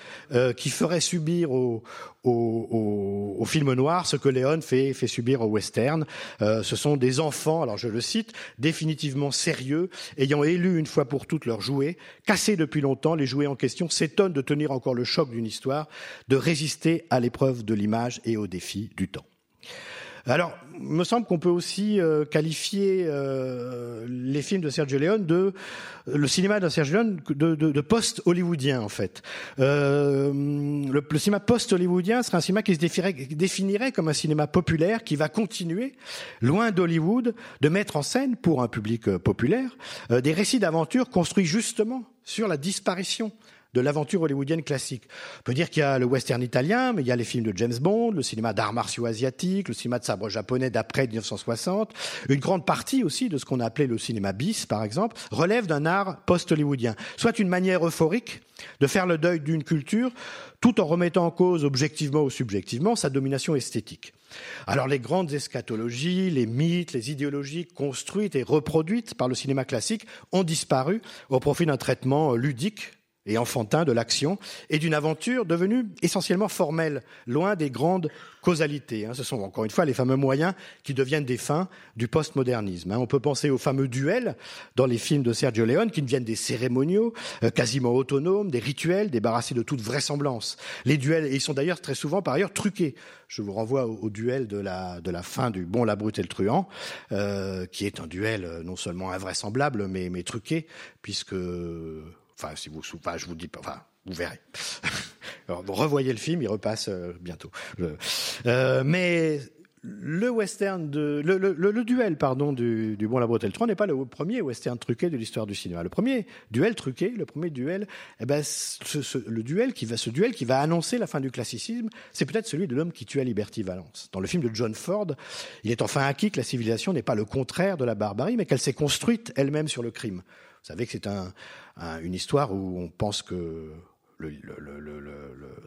qui ferait subir au, film noir ce que Léon fait, fait subir au western. Euh, ce sont des enfants, alors je le cite, définitivement sérieux, ayant élu une fois pour toutes leurs jouets, cassés depuis longtemps, les jouets en question s'étonnent de tenir encore le choc d'une histoire, de résister à l'épreuve de l'image et au défi du temps. Alors, me semble qu'on peut aussi euh, qualifier euh, les films de Sergio Leone de le cinéma de Sergio Leone de, de, post-hollywoodien en fait. Euh, le, cinéma post-hollywoodien serait un cinéma qui se définirait, comme un cinéma populaire qui va continuer, loin d'Hollywood, de mettre en scène pour un public populaire des récits d'aventure construits justement sur la disparition de l'aventure hollywoodienne classique. On peut dire qu'il y a le western italien, mais il y a les films de James Bond, le cinéma d'arts martiaux asiatiques, le cinéma de sabre japonais d'après 1960. Une grande partie aussi de ce qu'on a appelé le cinéma bis, par exemple, relève d'un art post-hollywoodien. Soit une manière euphorique de faire le deuil d'une culture, tout en remettant en cause objectivement ou subjectivement sa domination esthétique. Alors les grandes eschatologies, les mythes, les idéologies construites et reproduites par le cinéma classique ont disparu au profit d'un traitement ludique et enfantin de l'action et d'une aventure devenue essentiellement formelle, loin des grandes causalités. Hein. Ce sont encore une fois les fameux moyens qui deviennent des fins du postmodernisme. Hein. On peut penser aux fameux duels dans les films de Sergio Leone qui deviennent des cérémoniaux euh, quasiment autonomes, des rituels débarrassés de toute vraisemblance. Les duels, et ils sont d'ailleurs très souvent par ailleurs truqués. Je vous renvoie au, duel de la, de la fin du Bon, la brute et le truand, euh, qui est un duel euh, non seulement invraisemblable mais, mais truqué, puisque Enfin, si vous, enfin, je vous dis pas, enfin, vous verrez. Alors, revoyez le film, il repasse euh, bientôt. Euh, mais le western de le, le, le, duel pardon du, du Bon la Bretelle 3 n'est pas le premier western truqué de l'histoire du cinéma. Le premier duel truqué, le premier duel, eh ben ce, ce, le duel qui va ce duel qui va annoncer la fin du classicisme, c'est peut-être celui de l'homme qui tuait Liberty Valance. Dans le film de John Ford, il est enfin acquis que la civilisation n'est pas le contraire de la barbarie, mais qu'elle s'est construite elle-même sur le crime. Vous savez que c'est un, un, une histoire où on pense que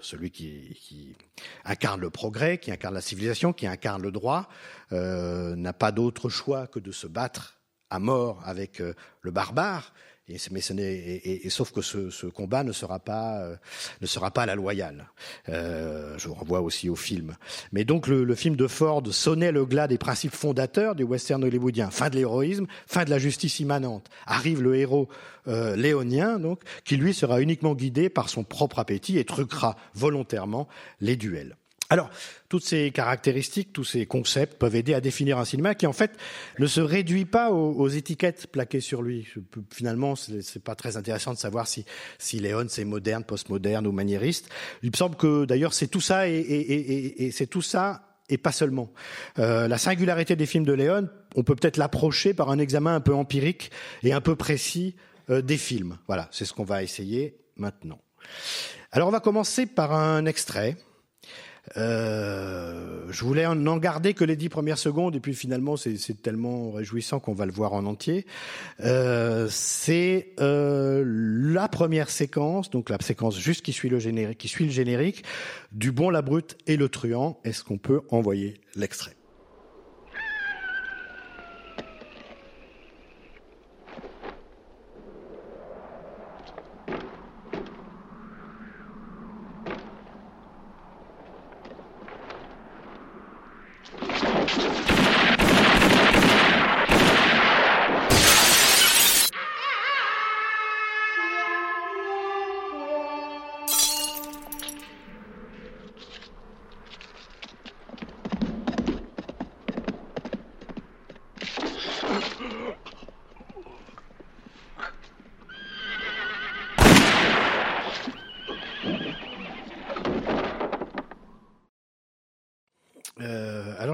celui qui, qui, incarne le progrès, qui incarne la civilisation, qui incarne le droit, euh, n'a pas d'autre choix que de se battre à mort avec euh, le barbare mais sauf que ce, combat ne sera pas, euh, ne sera pas la loyale. Euh, je vous renvoie aussi au film. Mais donc le, le, film de Ford sonnait le glas des principes fondateurs du western hollywoodien. Fin de l'héroïsme, fin de la justice immanente. Arrive le héros euh, léonien, donc, qui lui sera uniquement guidé par son propre appétit et truquera volontairement les duels. Alors, toutes ces caractéristiques, tous ces concepts peuvent aider à définir un cinéma qui, en fait, ne se réduit pas aux, étiquettes plaquées sur lui. Finalement, c'est pas très intéressant de savoir si, Léon c'est moderne, postmoderne ou maniériste. Il me semble que, d'ailleurs, c'est tout ça et c'est tout ça et pas seulement. Euh, la singularité des films de Léon, on peut peut-être l'approcher par un examen un peu empirique et un peu précis euh, des films. Voilà, c'est ce qu'on va essayer maintenant. Alors, on va commencer par un extrait euh, je voulais n'en garder que les dix premières secondes et puis finalement c'est tellement réjouissant qu'on va le voir en entier. Euh, c'est euh, la première séquence, donc la séquence juste qui suit le générique, qui suit le générique du Bon, la Brute et le Truand. Est-ce qu'on peut envoyer l'extrait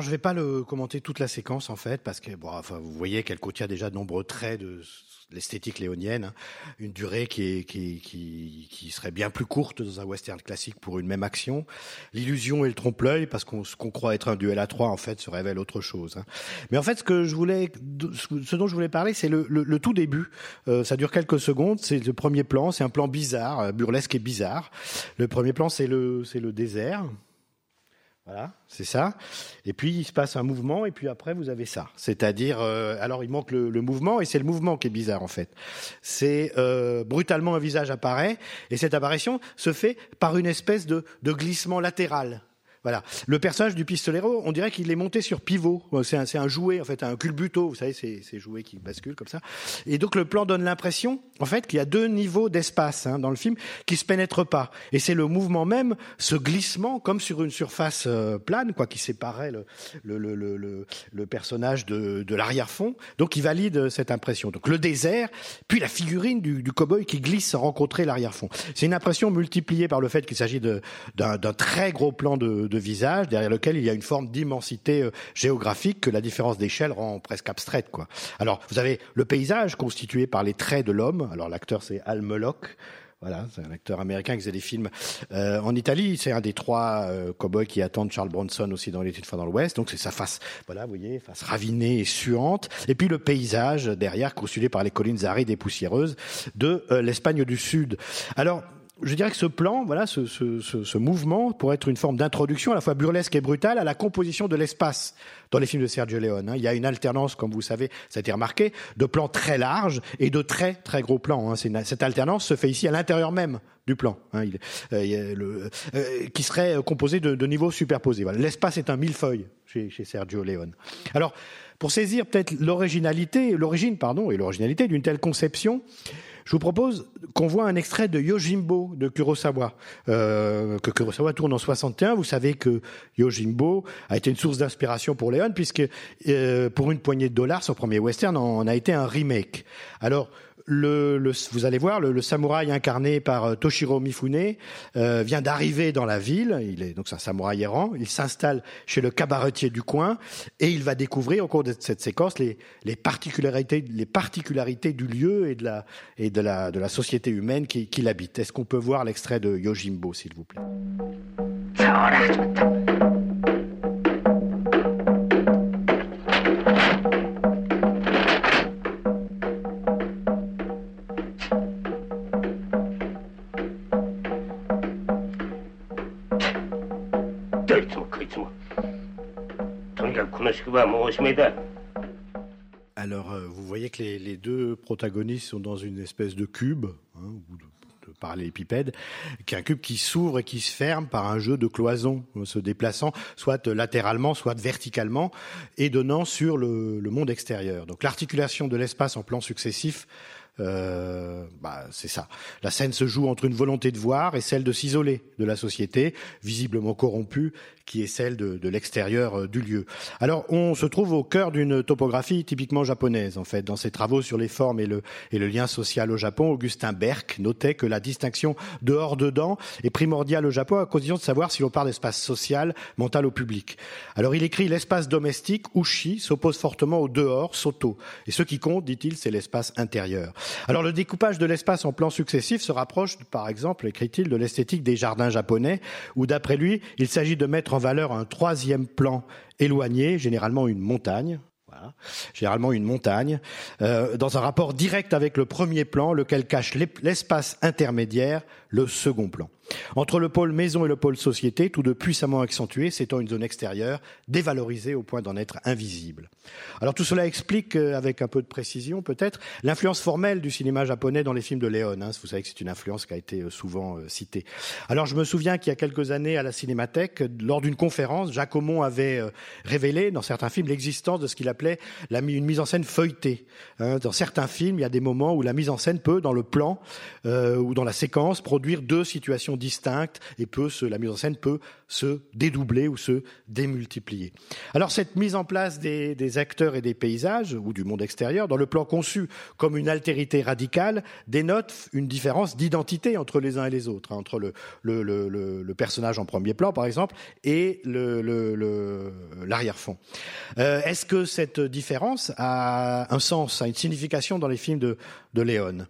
je vais pas le commenter toute la séquence en fait, parce que bon, enfin, vous voyez qu'elle contient déjà de nombreux traits de l'esthétique léonienne, hein. une durée qui, est, qui, qui, serait bien plus courte dans un western classique pour une même action. L'illusion et le trompe-l'œil, parce qu'on ce qu'on croit être un duel à trois en fait se révèle autre chose. Hein. Mais en fait, ce dont je voulais parler, c'est le, le, tout début. Euh, ça dure quelques secondes. C'est le premier plan. C'est un plan bizarre, burlesque et bizarre. Le premier plan, c'est le, c'est le désert. Voilà, c'est ça. Et puis il se passe un mouvement, et puis après vous avez ça. C'est-à-dire, euh, alors il manque le, mouvement, et c'est le mouvement qui est bizarre en fait. C'est euh, brutalement un visage apparaît, et cette apparition se fait par une espèce de glissement latéral. Voilà. Le personnage du pistolero, on dirait qu'il est monté sur pivot. C'est un, un, jouet, en fait, un culbuto. Vous savez, c'est ces jouets qui basculent comme ça. Et donc le plan donne l'impression, en fait, qu'il y a deux niveaux d'espace hein, dans le film qui se pénètrent pas. Et c'est le mouvement même, ce glissement, comme sur une surface euh, plane, quoi, qui séparait le, le, le, le, le personnage de, de l'arrière-fond. Donc il valide cette impression. Donc le désert, puis la figurine du, du cow-boy qui glisse sans rencontrer l'arrière-fond. C'est une impression multipliée par le fait qu'il s'agit d'un très gros plan de visage derrière lequel il y a une forme d'immensité euh, géographique que la différence d'échelle rend presque abstraite. Quoi. Alors, vous avez le paysage constitué par les traits de l'homme. Alors, l'acteur, c'est Al Moloch. Voilà, c'est un acteur américain qui faisait des films euh, en Italie. C'est un des trois euh, cowboys qui attendent Charles Bronson aussi dans l'étude fois dans l'Ouest. Donc c'est sa face, voilà, vous voyez, face ravinée et suante. Et puis le paysage derrière, constitué par les collines arides et poussiéreuses de euh, l'Espagne du Sud. Alors je dirais que ce plan, voilà, ce, ce, ce, ce mouvement pourrait être une forme d'introduction à la fois burlesque et brutale à la composition de l'espace dans les films de Sergio Leone. hein. Il y a une alternance, comme vous savez, ça a été remarqué, de plans très larges et de très très gros plans. hein. Cette alternance se fait ici à l'intérieur même du plan, hein. Il- euh, euh, qui serait composé de, de niveaux superposés. L'espace est un millefeuille chez, chez Sergio Leone. Alors, pour saisir peut-être l'originalité, l'origine, pardon, et l'originalité d'une telle conception, je vous propose qu'on voit un extrait de Yojimbo de Kurosawa, euh, que Kurosawa tourne en 61. Vous savez que Yojimbo a été une source d'inspiration pour Léon, puisque euh, pour une poignée de dollars, son premier western en a été un remake. Alors, vous allez voir, le, samouraï incarné par euh, Toshiro Mifune euh, vient d'arriver dans la ville. Il est donc un samouraï errant. Il s'installe chez le cabaretier du coin et il va découvrir au cours de cette séquence les, particularités, du lieu et de la société humaine qui, qui l'habite. Est-ce qu'on peut voir l'extrait de Yojimbo, s'il vous plaît? Alors, euh, vous voyez que les, deux protagonistes sont dans une espèce de cube, hein, de, de parallélépipède, qui est un cube qui s'ouvre et qui se ferme par un jeu de cloisons, euh, se déplaçant soit latéralement, soit verticalement, et donnant sur le, le monde extérieur. Donc, l'articulation de l'espace en plans successifs euh, bah, c'est ça. La scène se joue entre une volonté de voir et celle de s'isoler de la société, visiblement corrompue, qui est celle de, l'extérieur euh, du lieu. Alors, on se trouve au cœur d'une topographie typiquement japonaise, en fait. Dans ses travaux sur les formes et le, et le lien social au Japon, Augustin Berck notait que la distinction dehors-dedans est primordiale au Japon à condition de savoir si l'on parle d'espace social, mental ou public. Alors, il écrit l'espace domestique, ushi, s'oppose fortement au dehors, soto. Et ce qui compte, dit-il, c'est l'espace intérieur. Alors le découpage de l'espace en plans successifs se rapproche, par exemple, écrit-il, de l'esthétique des jardins japonais, où d'après lui, il s'agit de mettre en valeur un troisième plan éloigné, généralement une montagne. Généralement une montagne, euh, dans un rapport direct avec le premier plan, lequel cache l'espace intermédiaire, le second plan. Entre le pôle maison et le pôle société, tous deux puissamment accentués, s'étend une zone extérieure, dévalorisée au point d'en être invisible. Alors tout cela explique, euh, avec un peu de précision peut-être, l'influence formelle du cinéma japonais dans les films de Léon. Hein. Vous savez que c'est une influence qui a été euh, souvent euh, citée. Alors je me souviens qu'il y a quelques années à la Cinémathèque, lors d'une conférence, Jacques Aumont avait révélé dans certains films l'existence de ce qu'il appelait la, une mise en scène feuilletée. Hein. Dans certains films, il y a des moments où la mise en scène peut, dans le plan ou dans la séquence, produire deux situations distinctes et peut se, la mise en scène peut se dédoubler ou se démultiplier. Alors cette mise en place des, acteurs et des paysages ou du monde extérieur dans le plan conçu comme une altérité radicale dénote une différence d'identité entre les uns et les autres, hein, entre le, personnage en premier plan par exemple et l'arrière-fond. Euh, Est-ce que cette différence a un sens, a une signification dans les films de Léon?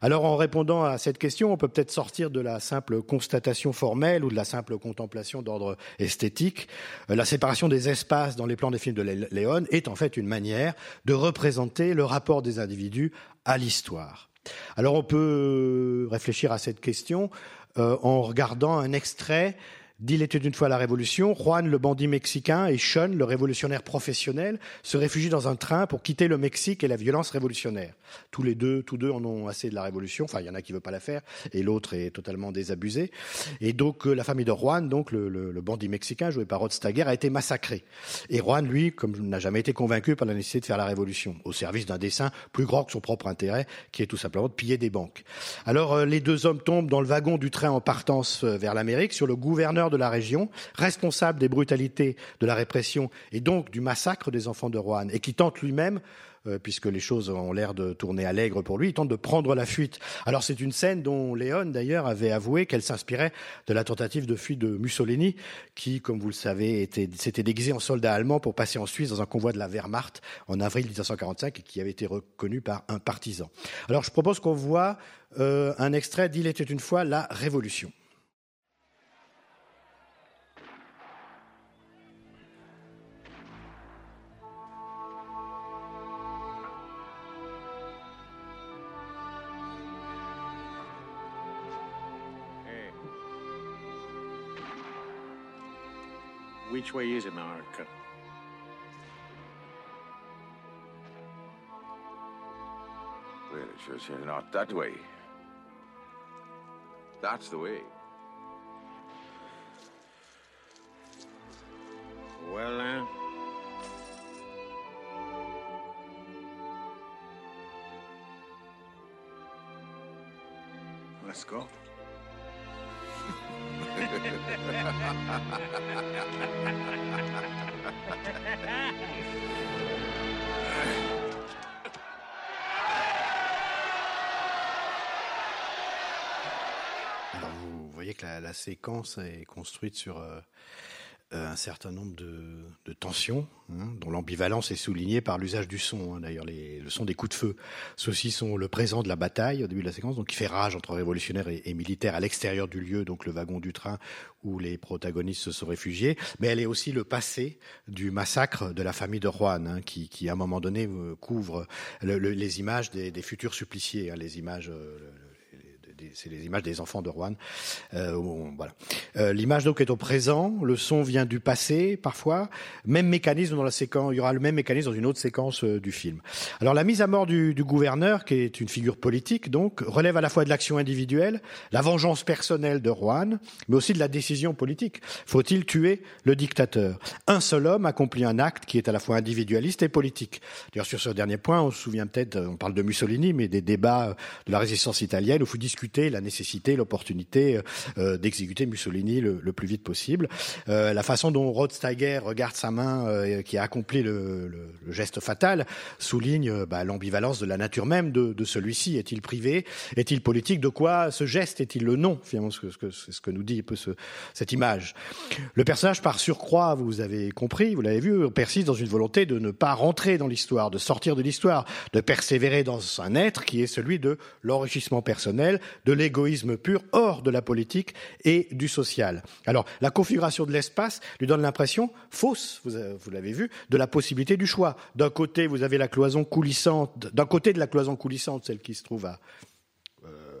Alors, en répondant à cette question, on peut peut-être sortir de la simple constatation formelle ou de la simple contemplation d'ordre esthétique. Euh, La séparation des espaces dans les plans des films de Lé- Léon est en fait une manière de représenter le rapport des individus à l'histoire. Alors, on peut réfléchir à cette question euh, en regardant un extrait d'Il était une fois la Révolution, Juan le bandit mexicain et Sean le révolutionnaire professionnel se réfugient dans un train pour quitter le Mexique et la violence révolutionnaire. Tous les deux, tous deux en ont assez de la Révolution. Enfin, il y en a qui veut pas la faire et l'autre est totalement désabusé. Et donc euh, la famille de Juan, donc le, le- le bandit mexicain joué par Rod Steiger, a été massacrée. Et Juan, lui, comme n'a jamais été convaincu par la nécessité de faire la Révolution, au service d'un dessein plus grand que son propre intérêt, qui est tout simplement de piller des banques. Alors euh, les deux hommes tombent dans le wagon du train en partance euh, vers l'Amérique sur le gouverneur de la région, responsable des brutalités de la répression et donc du massacre des enfants de Rouen, et qui tente lui-même euh, puisque les choses ont l'air de tourner à l'aigre pour lui, il tente de prendre la fuite. Alors c'est une scène dont Léon d'ailleurs avait avoué qu'elle s'inspirait de la tentative de fuite de Mussolini, qui, comme vous le savez, était- s'était déguisé en soldat allemand pour passer en Suisse dans un convoi de la Wehrmacht en avril 1945 et qui avait été reconnu par un partisan. Alors je propose qu'on voit euh, un extrait d'Il était une fois la Révolution. Which way is America? Well, it sure says not that way. That's the way. Well, uh, let's go. Alors vous voyez que la, séquence est construite sur euh, un certain nombre de, tensions, hein, dont l'ambivalence est soulignée par l'usage du son. hein. D'ailleurs, le son des coups de feu. Ceux-ci sont le présent de la bataille au début de la séquence, donc qui fait rage entre révolutionnaires et, militaires à l'extérieur du lieu, donc le wagon du train où les protagonistes se sont réfugiés. Mais elle est aussi le passé du massacre de la famille de Juan, hein, qui, à un moment donné euh, couvre le- le- les images des, futurs suppliciés, les images. euh, c'est les images des enfants de Rouen. Euh, voilà. Euh, L'image donc est au présent, le son vient du passé parfois. Même mécanisme dans la séquence, il y aura le même mécanisme dans une autre séquence euh, du film. Alors la mise à mort du, du gouverneur, qui est une figure politique, donc relève à la fois de l'action individuelle, la vengeance personnelle de Rouen, mais aussi de la décision politique. Faut-il tuer le dictateur? Un seul homme accomplit un acte qui est à la fois individualiste et politique. D'ailleurs sur ce dernier point, on se souvient peut-être, on parle de Mussolini, mais des débats euh, de la résistance italienne où il faut discuter la nécessité, l'opportunité euh, d'exécuter Mussolini le, le plus vite possible. Euh, la façon dont Rod Steiger regarde sa main euh, qui a accompli le, le- le geste fatal souligne euh, bah, l'ambivalence de la nature même de, de celui-ci. Est-il privé? Est-il politique? De quoi ce geste est-il le nom? Finalement, ce que, ce que- c'est ce que nous dit un peu ce, cette image. Le personnage, par surcroît, vous avez compris, vous l'avez vu, persiste dans une volonté de ne pas rentrer dans l'histoire, de sortir de l'histoire, de persévérer dans un être qui est celui de l'enrichissement personnel, de l'égoïsme pur, hors de la politique et du social. Alors, la configuration de l'espace lui donne l'impression fausse, vous, avez- vous l'avez vu, de la possibilité du choix. D'un côté, vous avez la cloison coulissante, d'un côté de la cloison coulissante, celle qui se trouve à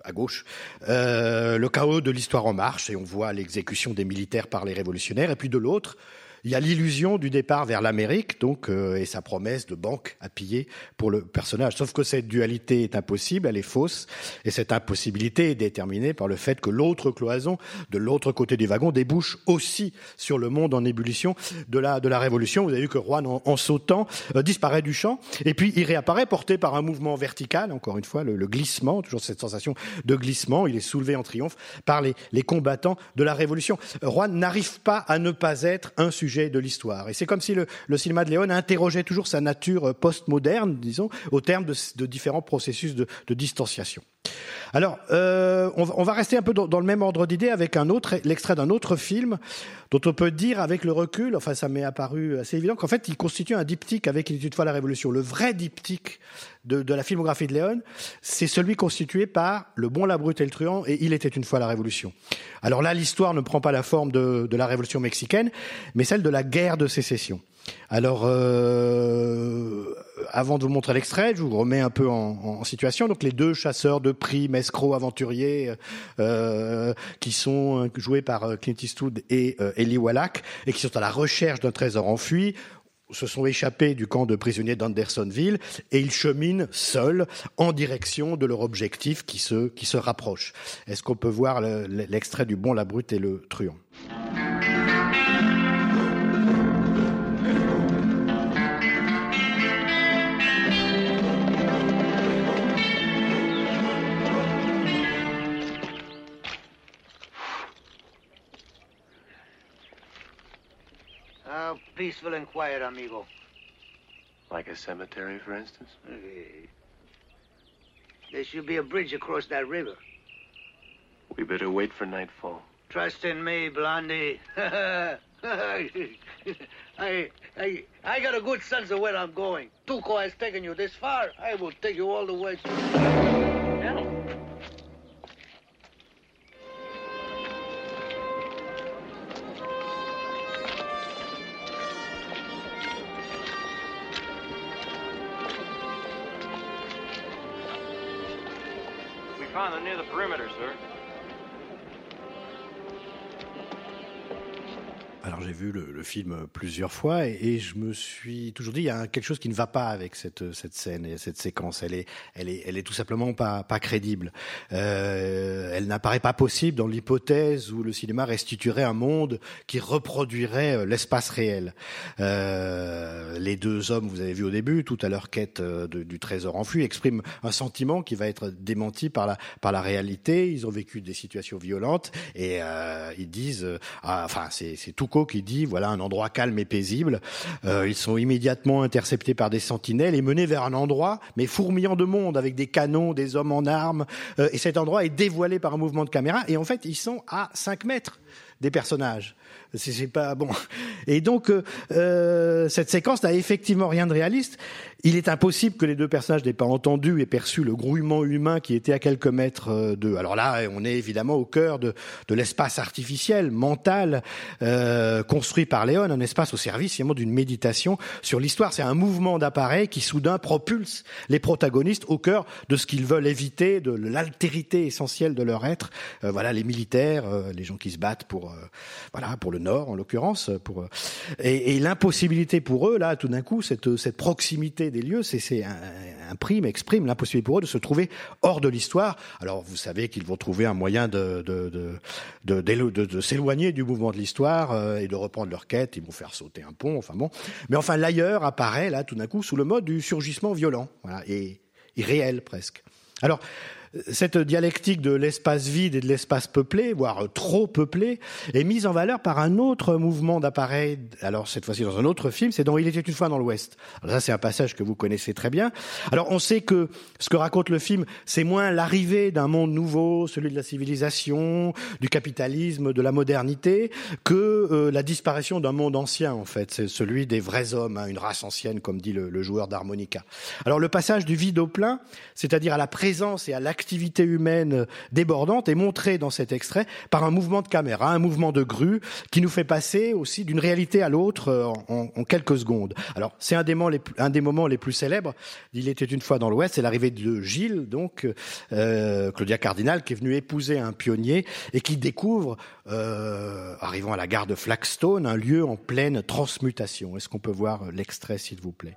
à gauche, euh, le chaos de l'histoire en marche, et on voit l'exécution des militaires par les révolutionnaires, et puis de l'autre, il y a l'illusion du départ vers l'Amérique, donc euh, et sa promesse de banque à piller pour le personnage. Sauf que cette dualité est impossible, elle est fausse, et cette impossibilité est déterminée par le fait que l'autre cloison, de l'autre côté du wagon, débouche aussi sur le monde en ébullition de la de la Révolution. Vous avez vu que Juan, en, sautant, euh, disparaît du champ, et puis il réapparaît porté par un mouvement vertical. Encore une fois, le, le glissement, toujours cette sensation de glissement. Il est soulevé en triomphe par les, les combattants de la Révolution. Euh, Juan n'arrive pas à ne pas être un sujet de l'histoire. Et c'est comme si le, cinéma de Léon interrogeait toujours sa nature euh, postmoderne, disons, au terme de, différents processus de distanciation. Alors, euh, on, va, rester un peu dans, le même ordre d'idée avec un autre, l'extrait d'un autre film dont on peut dire avec le recul, enfin ça m'est apparu assez évident qu'en fait il constitue un diptyque avec Il était une fois la Révolution. Le vrai diptyque de, la filmographie de Léon, c'est celui constitué par Le Bon, la Brute et le Truand et Il était une fois la Révolution. Alors là, l'histoire ne prend pas la forme de la Révolution mexicaine, mais celle de la guerre de sécession. Alors, euh, avant de vous montrer l'extrait, je vous remets un peu en, situation. Donc, les deux chasseurs de primes, escrocs, aventuriers, euh, qui sont joués par Clint Eastwood et euh, Eli Wallach, et qui sont à la recherche d'un trésor enfui, se sont échappés du camp de prisonniers d'Andersonville et ils cheminent seuls en direction de leur objectif qui se, rapproche. Est-ce qu'on peut voir l'extrait le, du Bon, la Brute et le Truand? Peaceful and quiet, amigo. Like a cemetery, for instance? Eh. There should be a bridge across that river. We better wait for nightfall. Trust in me, Blondie. I, I, I got a good sense of where I'm going. Tuco has taken you this far. I will take you all the way. Le, le, film plusieurs fois et, et, je me suis toujours dit il y a quelque chose qui ne va pas avec cette cette scène et cette séquence. Elle est elle est elle est tout simplement pas pas crédible. Euh, elle n'apparaît pas possible dans l'hypothèse où le cinéma restituerait un monde qui reproduirait l'espace réel. Euh, les deux hommes, vous avez vu au début, tout à leur quête de, du trésor enfui, expriment un sentiment qui va être démenti par la par la réalité. Ils ont vécu des situations violentes et euh, ils disent, euh, enfin c'est c'est Toucault qui dit voilà un endroit calme et paisible. Euh, ils sont immédiatement interceptés par des sentinelles et menés vers un endroit mais fourmillant de monde avec des canons, des hommes en armes. Euh, et cet endroit est dévoilé par un mouvement de caméra et en fait ils sont à 5 mètres des personnages. C'est pas bon. Et donc euh, cette séquence n'a effectivement rien de réaliste. Il est impossible que les deux personnages n'aient pas entendu et perçu le grouillement humain qui était à quelques mètres d'eux. Alors là, on est évidemment au cœur de, l'espace artificiel, mental, euh, construit par Léon, un espace au service évidemment d'une méditation sur l'histoire. C'est un mouvement d'appareil qui soudain propulse les protagonistes au cœur de ce qu'ils veulent éviter, de l'altérité essentielle de leur être. Euh, voilà, les militaires, euh, les gens qui se battent pour, euh, voilà, pour le Nord en l'occurrence, pour et, et l'impossibilité pour eux là, tout d'un coup, cette, cette proximité des lieux, c'est imprime, exprime l'impossibilité pour eux de se trouver hors de l'histoire. Alors vous savez qu'ils vont trouver un moyen de, de, de, de, s'éloigner du mouvement de l'histoire euh, et de reprendre leur quête. Ils vont faire sauter un pont, enfin bon. Mais enfin l'ailleurs apparaît là tout d'un coup sous le mode du surgissement violent, et irréel presque. Alors cette dialectique de l'espace vide et de l'espace peuplé, voire trop peuplé, est mise en valeur par un autre mouvement d'appareil. Alors cette fois-ci dans un autre film, c'est dans Il était une fois dans l'Ouest. Alors ça c'est un passage que vous connaissez très bien. Alors on sait que ce que raconte le film, c'est moins l'arrivée d'un monde nouveau, celui de la civilisation, du capitalisme, de la modernité, que euh, la disparition d'un monde ancien en fait. C'est celui des vrais hommes, hein, une race ancienne comme dit le, le joueur d'harmonica. Alors le passage du vide au plein, c'est-à-dire à la présence et à l'activité activité humaine débordante est montrée dans cet extrait par un mouvement de caméra, un mouvement de grue qui nous fait passer aussi d'une réalité à l'autre en, en, quelques secondes. Alors c'est un des, moments les plus, un des moments les plus célèbres. Il était une fois dans l'Ouest, c'est l'arrivée de Gilles, donc euh, Claudia Cardinal, qui est venue épouser un pionnier et qui découvre, euh, arrivant à la gare de Flagstone, un lieu en pleine transmutation. Est-ce qu'on peut voir l'extrait, s'il vous plaît?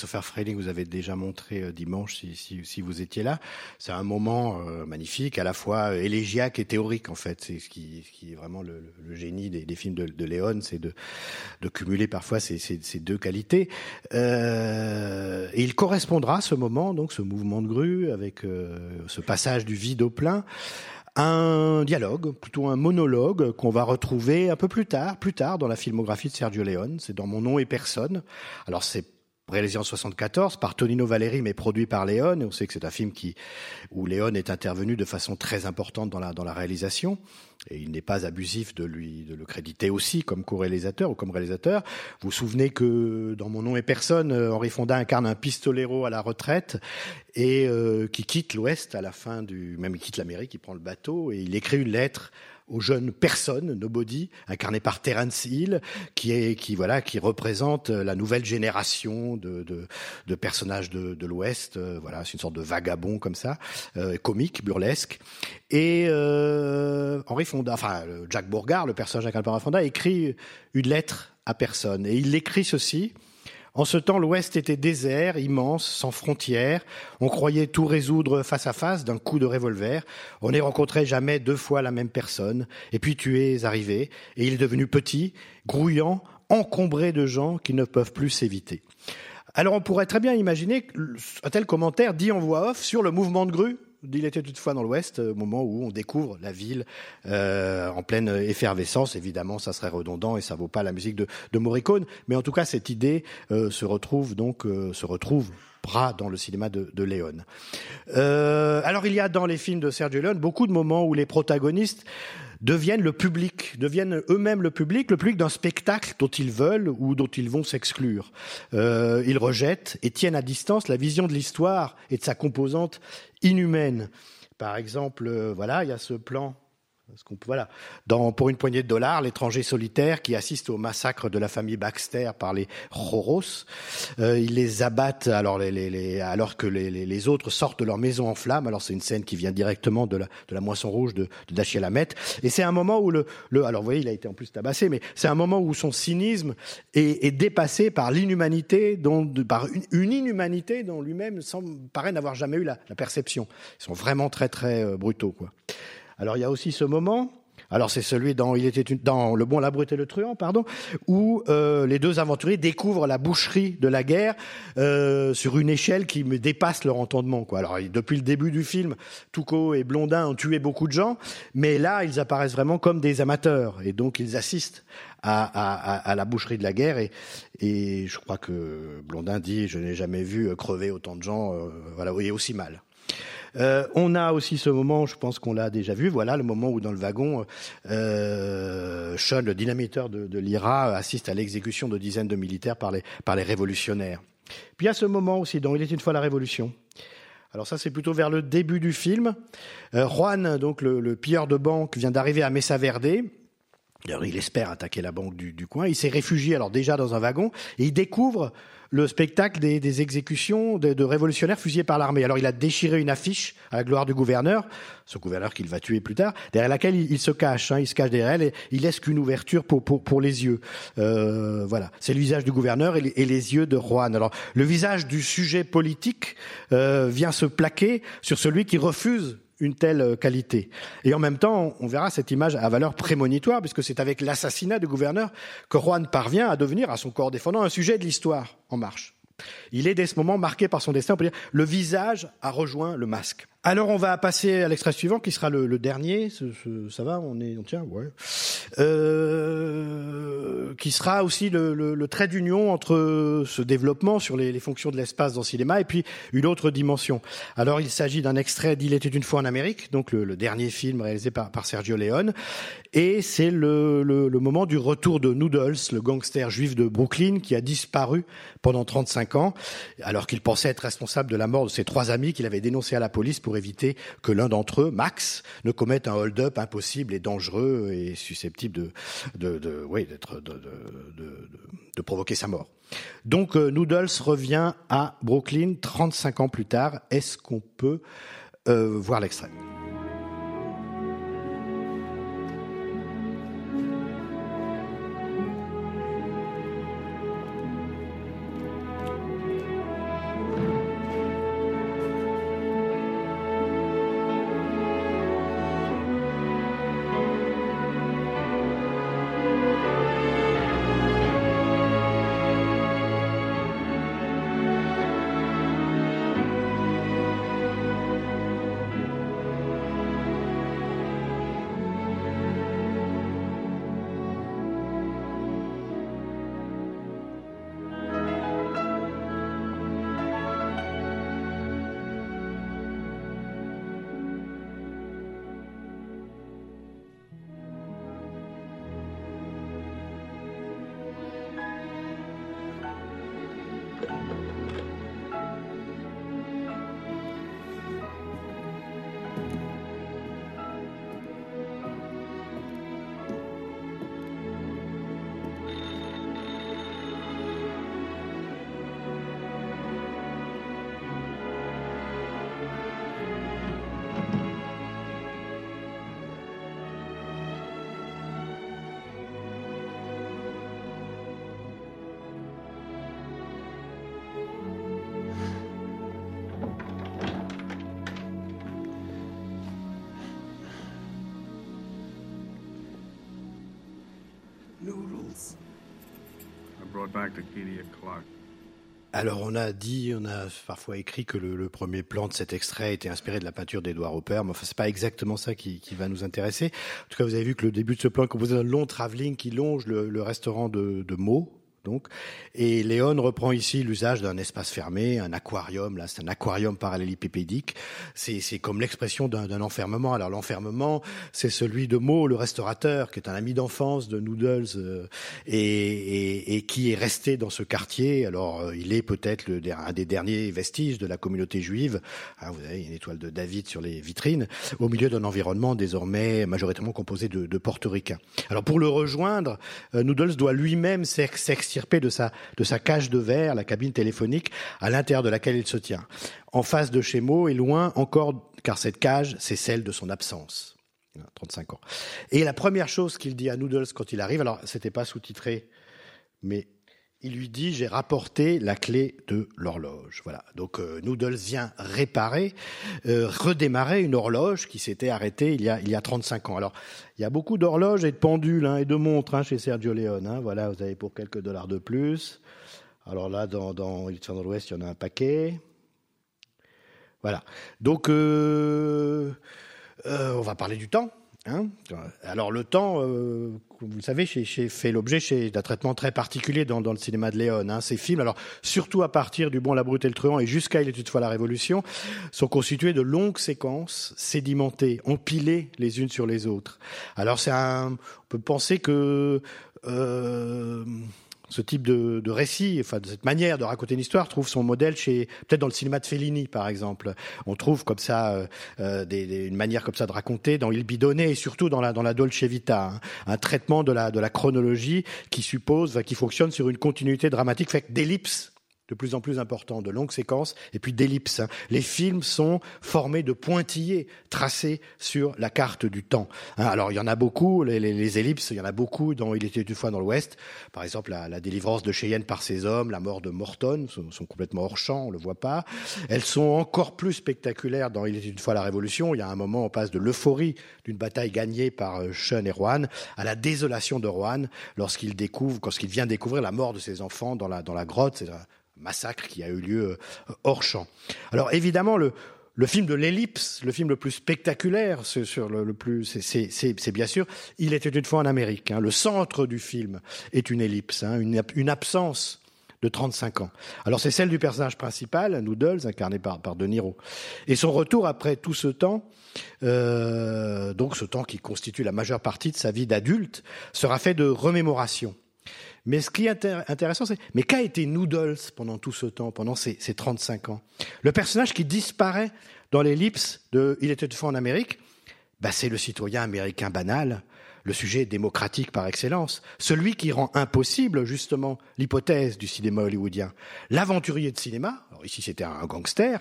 Christopher Freiling vous avait déjà montré euh, dimanche si, vous étiez là. C'est un moment euh, magnifique, à la fois élégiaque et théorique en fait. C'est ce qui, est vraiment le, génie des, films de, de Léon, c'est de, cumuler parfois ces, deux qualités. Euh, et il correspondra ce moment, donc ce mouvement de grue avec euh, ce passage du vide au plein un dialogue, plutôt un monologue qu'on va retrouver un peu plus tard, plus tard dans la filmographie de Sergio Leone. C'est dans Mon nom et personne. Alors c'est réalisé en 74 par Tonino Valeri mais produit par Léon on sait que c'est un film qui où Léon est intervenu de façon très importante dans la dans la réalisation et il n'est pas abusif de lui de le créditer aussi comme co-réalisateur ou comme réalisateur. Vous vous souvenez que dans Mon nom et personne Henri Fonda incarne un pistolero à la retraite et euh, qui quitte l'ouest à la fin du même il quitte l'Amérique, il prend le bateau et il écrit une lettre aux jeunes personnes, Nobody, incarné par Terence Hill, qui voilà qui représente la nouvelle génération de, personnages de, l'Ouest. Euh, voilà, c'est une sorte de vagabond comme ça, euh, comique, burlesque. Et euh, Henri Fonda, enfin Jack Bourgard, le personnage incarné par Henri Fonda, écrit une lettre à personne et il écrit ceci. En ce temps, l'Ouest était désert, immense, sans frontières. On croyait tout résoudre face à face d'un coup de revolver. On n'y rencontrait jamais deux fois la même personne. Et puis tu es arrivé, et il est devenu petit, grouillant, encombré de gens qui ne peuvent plus s'éviter. Alors on pourrait très bien imaginer un tel commentaire dit en voix off sur le mouvement de grue il était toutefois dans l'Ouest, au moment où on découvre la ville euh, en pleine effervescence. Évidemment, ça serait redondant et ça vaut pas la musique de, Morricone, mais en tout cas, cette idée euh, se retrouve donc euh, se retrouve bras dans le cinéma de, de Léon. Euh, alors, il y a dans les films de Sergio Leone beaucoup de moments où les protagonistes deviennent le public, deviennent eux-mêmes le public, le public d'un spectacle dont ils veulent ou dont ils vont s'exclure. Euh, ils rejettent et tiennent à distance la vision de l'histoire et de sa composante inhumaine. Par exemple, euh, voilà, il y a ce plan voilà, dans, pour une poignée de dollars, l'étranger solitaire qui assiste au massacre de la famille Baxter par les Roros, euh, ils les abattent alors, les, les, les, alors que les, autres sortent de leur maison en flammes. Alors c'est une scène qui vient directement de la, de la moisson rouge de, de Dachiel Hamet. Et c'est un moment où le, le, alors vous voyez, il a été en plus tabassé, mais c'est un moment où son cynisme est, est dépassé par l'inhumanité, dont, par une, inhumanité dont lui-même paraît n'avoir jamais eu la, la, perception. Ils sont vraiment très très euh, brutaux, quoi. Alors il y a aussi ce moment. Alors c'est celui dans il était dans le bon la brute et le truand pardon où euh, les deux aventuriers découvrent la boucherie de la guerre euh, sur une échelle qui me dépasse leur entendement quoi. Alors depuis le début du film, Toucault et Blondin ont tué beaucoup de gens, mais là ils apparaissent vraiment comme des amateurs et donc ils assistent à, la boucherie de la guerre et, et je crois que Blondin dit je n'ai jamais vu crever autant de gens euh, voilà aussi mal. Euh, on a aussi ce moment, je pense qu'on l'a déjà vu, voilà le moment où dans le wagon, euh, Sean, le dynamiteur de, l'IRA, assiste à l'exécution de dizaines de militaires par les, par les révolutionnaires. Puis a ce moment aussi, dans Il est une fois la Révolution. Alors ça, c'est plutôt vers le début du film. Euh, Juan, donc le, le pilleur de banque, vient d'arriver à Mesa Verde. Alors, il espère attaquer la banque du, du coin. Il s'est réfugié alors déjà dans un wagon et il découvre le spectacle des, des exécutions de, de, révolutionnaires fusillés par l'armée. Alors il a déchiré une affiche à la gloire du gouverneur, ce gouverneur qu'il va tuer plus tard, derrière laquelle il, il se cache. Hein, il se cache derrière elle et il laisse qu'une ouverture pour, pour, pour les yeux. Euh, voilà, c'est le visage du gouverneur et les, yeux de Juan. Alors le visage du sujet politique euh, vient se plaquer sur celui qui refuse une telle qualité. Et en même temps, on verra cette image à valeur prémonitoire, puisque c'est avec l'assassinat du gouverneur que Juan parvient à devenir, à son corps défendant, un sujet de l'histoire en marche. Il est dès ce moment marqué par son destin. On peut dire le visage a rejoint le masque. Alors on va passer à l'extrait suivant qui sera le, le dernier. Ce, ça va, on est, on tient, ouais. Euh, qui sera aussi le, le, le trait d'union entre ce développement sur les, les fonctions de l'espace dans le cinéma et puis une autre dimension. Alors il s'agit d'un extrait d'Il était une fois en Amérique, donc le, dernier film réalisé par, par Sergio Leone, et c'est le, moment du retour de Noodles, le gangster juif de Brooklyn qui a disparu pendant 35 ans, alors qu'il pensait être responsable de la mort de ses trois amis qu'il avait dénoncés à la police pour éviter que l'un d'entre eux, Max, ne commette un hold-up impossible et dangereux et susceptible de, provoquer sa mort. Donc euh, Noodles revient à Brooklyn 35 ans plus tard. Est-ce qu'on peut euh, voir l'extrait? Alors on a dit, on a parfois écrit que le, premier plan de cet extrait était inspiré de la peinture d'Edouard Hopper, mais enfin c'est pas exactement ça qui, va nous intéresser. En tout cas, vous avez vu que le début de ce plan est composé d'un long travelling qui longe le, le restaurant de, de Meaux, donc. Et Léon reprend ici l'usage d'un espace fermé, un aquarium. Là, c'est un aquarium parallélépipédique. C'est, comme l'expression d'un, enfermement. Alors l'enfermement, c'est celui de Mo, le restaurateur, qui est un ami d'enfance de Noodles euh, et, et, et, qui est resté dans ce quartier. Alors euh, il est peut-être un des derniers vestiges de la communauté juive. Hein, vous avez une étoile de David sur les vitrines, au milieu d'un environnement désormais majoritairement composé de, de portoricains. Alors pour le rejoindre, euh, Noodles doit lui-même s'extirper de sa de sa cage de verre, la cabine téléphonique, à l'intérieur de laquelle il se tient. En face de chez Mo et loin encore, car cette cage, c'est celle de son absence. 35 ans. Et la première chose qu'il dit à Noodles quand il arrive, alors c'était pas sous-titré, mais il lui dit j'ai rapporté la clé de l'horloge. Voilà. Donc euh, Noodles vient réparer, euh, redémarrer une horloge qui s'était arrêtée il y a il y a 35 ans. Alors il y a beaucoup d'horloges et de pendules hein, et de montres hein, chez Sergio Leone. Hein. Voilà, vous avez pour quelques dollars de plus. Alors là, dans dans dans l'Ouest, il y en a un paquet. Voilà. Donc euh, euh, on va parler du temps. Hein? Alors le temps, euh, vous le savez, chez, chez, fait l'objet d'un traitement très particulier dans, dans le cinéma de Léon. Hein. Ces films, alors surtout à partir du Bon, la Brute et le Truand et jusqu'à Il est toutefois la Révolution, sont constitués de longues séquences sédimentées, empilées les unes sur les autres. Alors c'est un, on peut penser que euh, ce type de, de, récit, enfin de cette manière de raconter une histoire, trouve son modèle chez peut-être dans le cinéma de Fellini, par exemple. On trouve comme ça euh, des, des, une manière comme ça de raconter dans Il Bidonné et surtout dans la dans la Dolce Vita, hein, un traitement de la de la chronologie qui suppose, qui fonctionne sur une continuité dramatique, fait d'ellipses de plus en plus important, de longues séquences et puis d'ellipses. Les films sont formés de pointillés tracés sur la carte du temps. Alors il y en a beaucoup, les, les, les, ellipses, il y en a beaucoup dans Il était une fois dans l'Ouest. Par exemple, la, la, délivrance de Cheyenne par ses hommes, la mort de Morton, sont, sont, complètement hors champ, on le voit pas. Elles sont encore plus spectaculaires dans Il était une fois la Révolution. Il y a un moment, on passe de l'euphorie d'une bataille gagnée par Sean et Rohan à la désolation de Rohan lorsqu'il découvre, lorsqu'il vient découvrir la mort de ses enfants dans la, dans la grotte. Massacre qui a eu lieu hors champ. Alors évidemment, le, le film de l'ellipse, le film le plus spectaculaire, sur le, le plus, c'est bien sûr, il était une fois en Amérique. Hein. Le centre du film est une ellipse, hein, une, une, absence de 35 ans. Alors c'est celle du personnage principal, Noodles, incarné par, par De Niro. Et son retour après tout ce temps, euh, donc ce temps qui constitue la majeure partie de sa vie d'adulte, sera fait de remémoration. Mais ce qui est intéressant, c'est mais qu'a été Noodles pendant tout ce temps, pendant ces, ces 35 ans? Le personnage qui disparaît dans l'ellipse de Il était une fois en Amérique, bah c'est le citoyen américain banal, le sujet démocratique par excellence, celui qui rend impossible justement l'hypothèse du cinéma hollywoodien. L'aventurier de cinéma, alors ici c'était un gangster,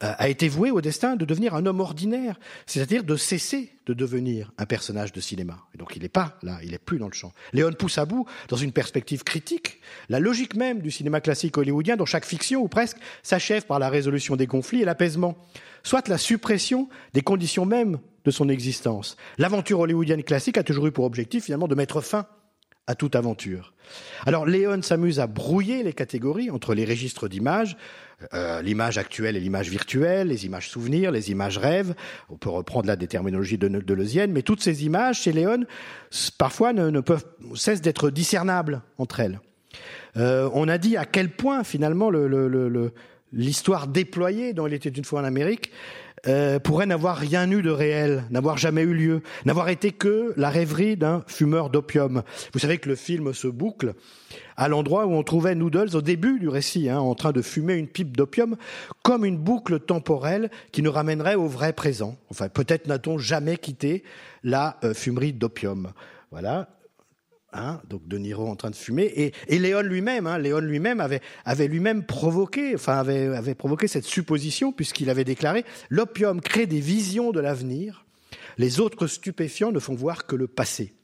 a été voué au destin de devenir un homme ordinaire, c'est-à-dire de cesser de devenir un personnage de cinéma. Et donc il n'est pas là, il n'est plus dans le champ. Léon pousse à bout, dans une perspective critique, la logique même du cinéma classique hollywoodien, dont chaque fiction, ou presque, s'achève par la résolution des conflits et l'apaisement, soit la suppression des conditions mêmes de son existence. L'aventure hollywoodienne classique a toujours eu pour objectif finalement de mettre fin à toute aventure. Alors Léon s'amuse à brouiller les catégories entre les registres d'images, euh, l'image actuelle et l'image virtuelle, les images souvenirs, les images rêves. On peut reprendre là des terminologies de Deleuzienne, mais toutes ces images chez Léon, parfois ne, ne peuvent cessent d'être discernables entre elles. Euh, on a dit à quel point finalement le, le, le, l'histoire déployée dont il était une fois en Amérique euh, pourrait n'avoir rien eu de réel, n'avoir jamais eu lieu, n'avoir été que la rêverie d'un fumeur d'opium. Vous savez que le film se boucle à l'endroit où on trouvait Noodles au début du récit, hein, en train de fumer une pipe d'opium, comme une boucle temporelle qui nous ramènerait au vrai présent. Enfin, peut-être n'a-t-on jamais quitté la euh, fumerie d'opium. Voilà. Hein, donc De Niro en train de fumer et, Léon lui-même, hein, Léon lui-même avait, lui-même provoqué, enfin avait, provoqué cette supposition puisqu'il avait déclaré l'opium crée des visions de l'avenir, les autres stupéfiants ne font voir que le passé.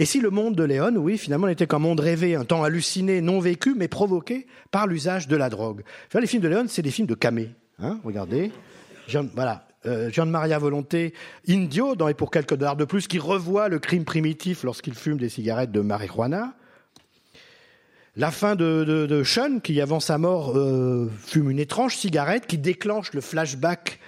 Et si le monde de Léon, oui, finalement, n'était qu'un monde rêvé, un temps halluciné, non vécu, mais provoqué par l'usage de la drogue. Les films de Léon, c'est des films de camé. Hein, regardez. Voilà, euh, Jean Maria Volonté, Indio, dans Et pour quelques dollars de plus, qui revoit le crime primitif lorsqu'il fume des cigarettes de marijuana. La fin de Sean, qui avant sa mort euh, fume une étrange cigarette qui déclenche le flashback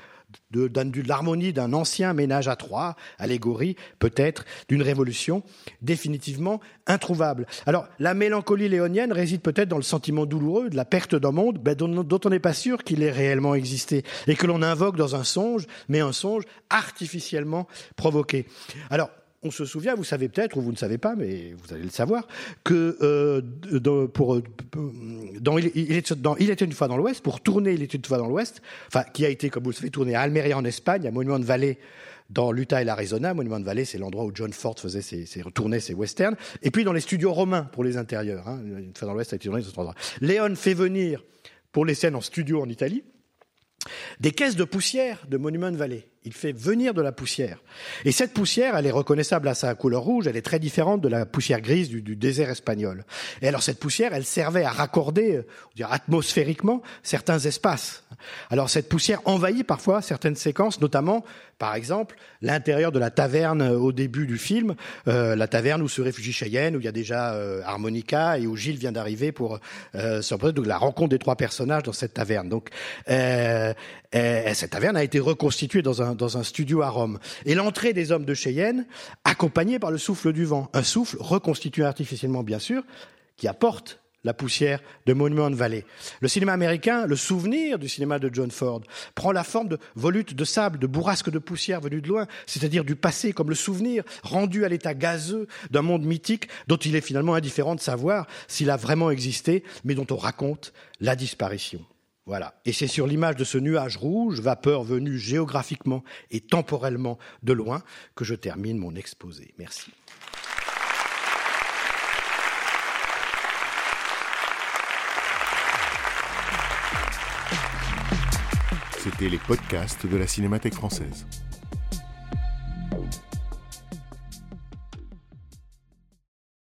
de, l'harmonie d'un ancien ménage à trois, allégorie peut-être d'une révolution définitivement introuvable. Alors la mélancolie léonienne réside peut-être dans le sentiment douloureux de la perte d'un monde ben, dont, dont, on n'est pas sûr qu'il ait réellement existé et que l'on invoque dans un songe, mais un songe artificiellement provoqué. Alors on se souvient, vous savez peut-être, ou vous ne savez pas, mais vous allez le savoir, que euh, pour, dans, il, était une fois dans l'Ouest, pour tourner Il était une fois dans l'Ouest, enfin, qui a été, comme vous le savez, tourné à Almeria en Espagne, à Monument de Vallée dans l'Utah et l'Arizona. Monument de Vallée, c'est l'endroit où John Ford faisait ses, tournait ses westerns. Et puis dans les studios romains pour les intérieurs. Hein, une fois dans l'Ouest a été tourné dans cet endroit. Léon fait venir, pour les scènes en studio en Italie, des caisses de poussière de Monument de Vallée. Il fait venir de la poussière. Et cette poussière, elle est reconnaissable à sa couleur rouge, elle est très différente de la poussière grise du, désert espagnol. Et alors cette poussière, elle servait à raccorder, dire, atmosphériquement, certains espaces. Alors cette poussière envahit parfois certaines séquences, notamment, par exemple, l'intérieur de la taverne au début du film, euh, la taverne où se réfugie Cheyenne, où il y a déjà euh, harmonica et où Gilles vient d'arriver pour euh, se donc la rencontre des trois personnages dans cette taverne. Donc euh, cette taverne a été reconstituée dans dans un studio à Rome. Et l'entrée des hommes de Cheyenne, accompagnée par le souffle du vent, un souffle reconstitué artificiellement bien sûr, qui apporte la poussière de Monument Valley. Le cinéma américain, le souvenir du cinéma de John Ford, prend la forme de volutes de sable, de bourrasques de poussière venues de loin, c'est-à-dire du passé comme le souvenir rendu à l'état gazeux d'un monde mythique dont il est finalement indifférent de savoir s'il a vraiment existé, mais dont on raconte la disparition. Voilà. Et c'est sur l'image de ce nuage rouge, vapeur venue géographiquement et temporellement de loin, que je termine mon exposé. Merci. C'était les podcasts de la Cinémathèque française.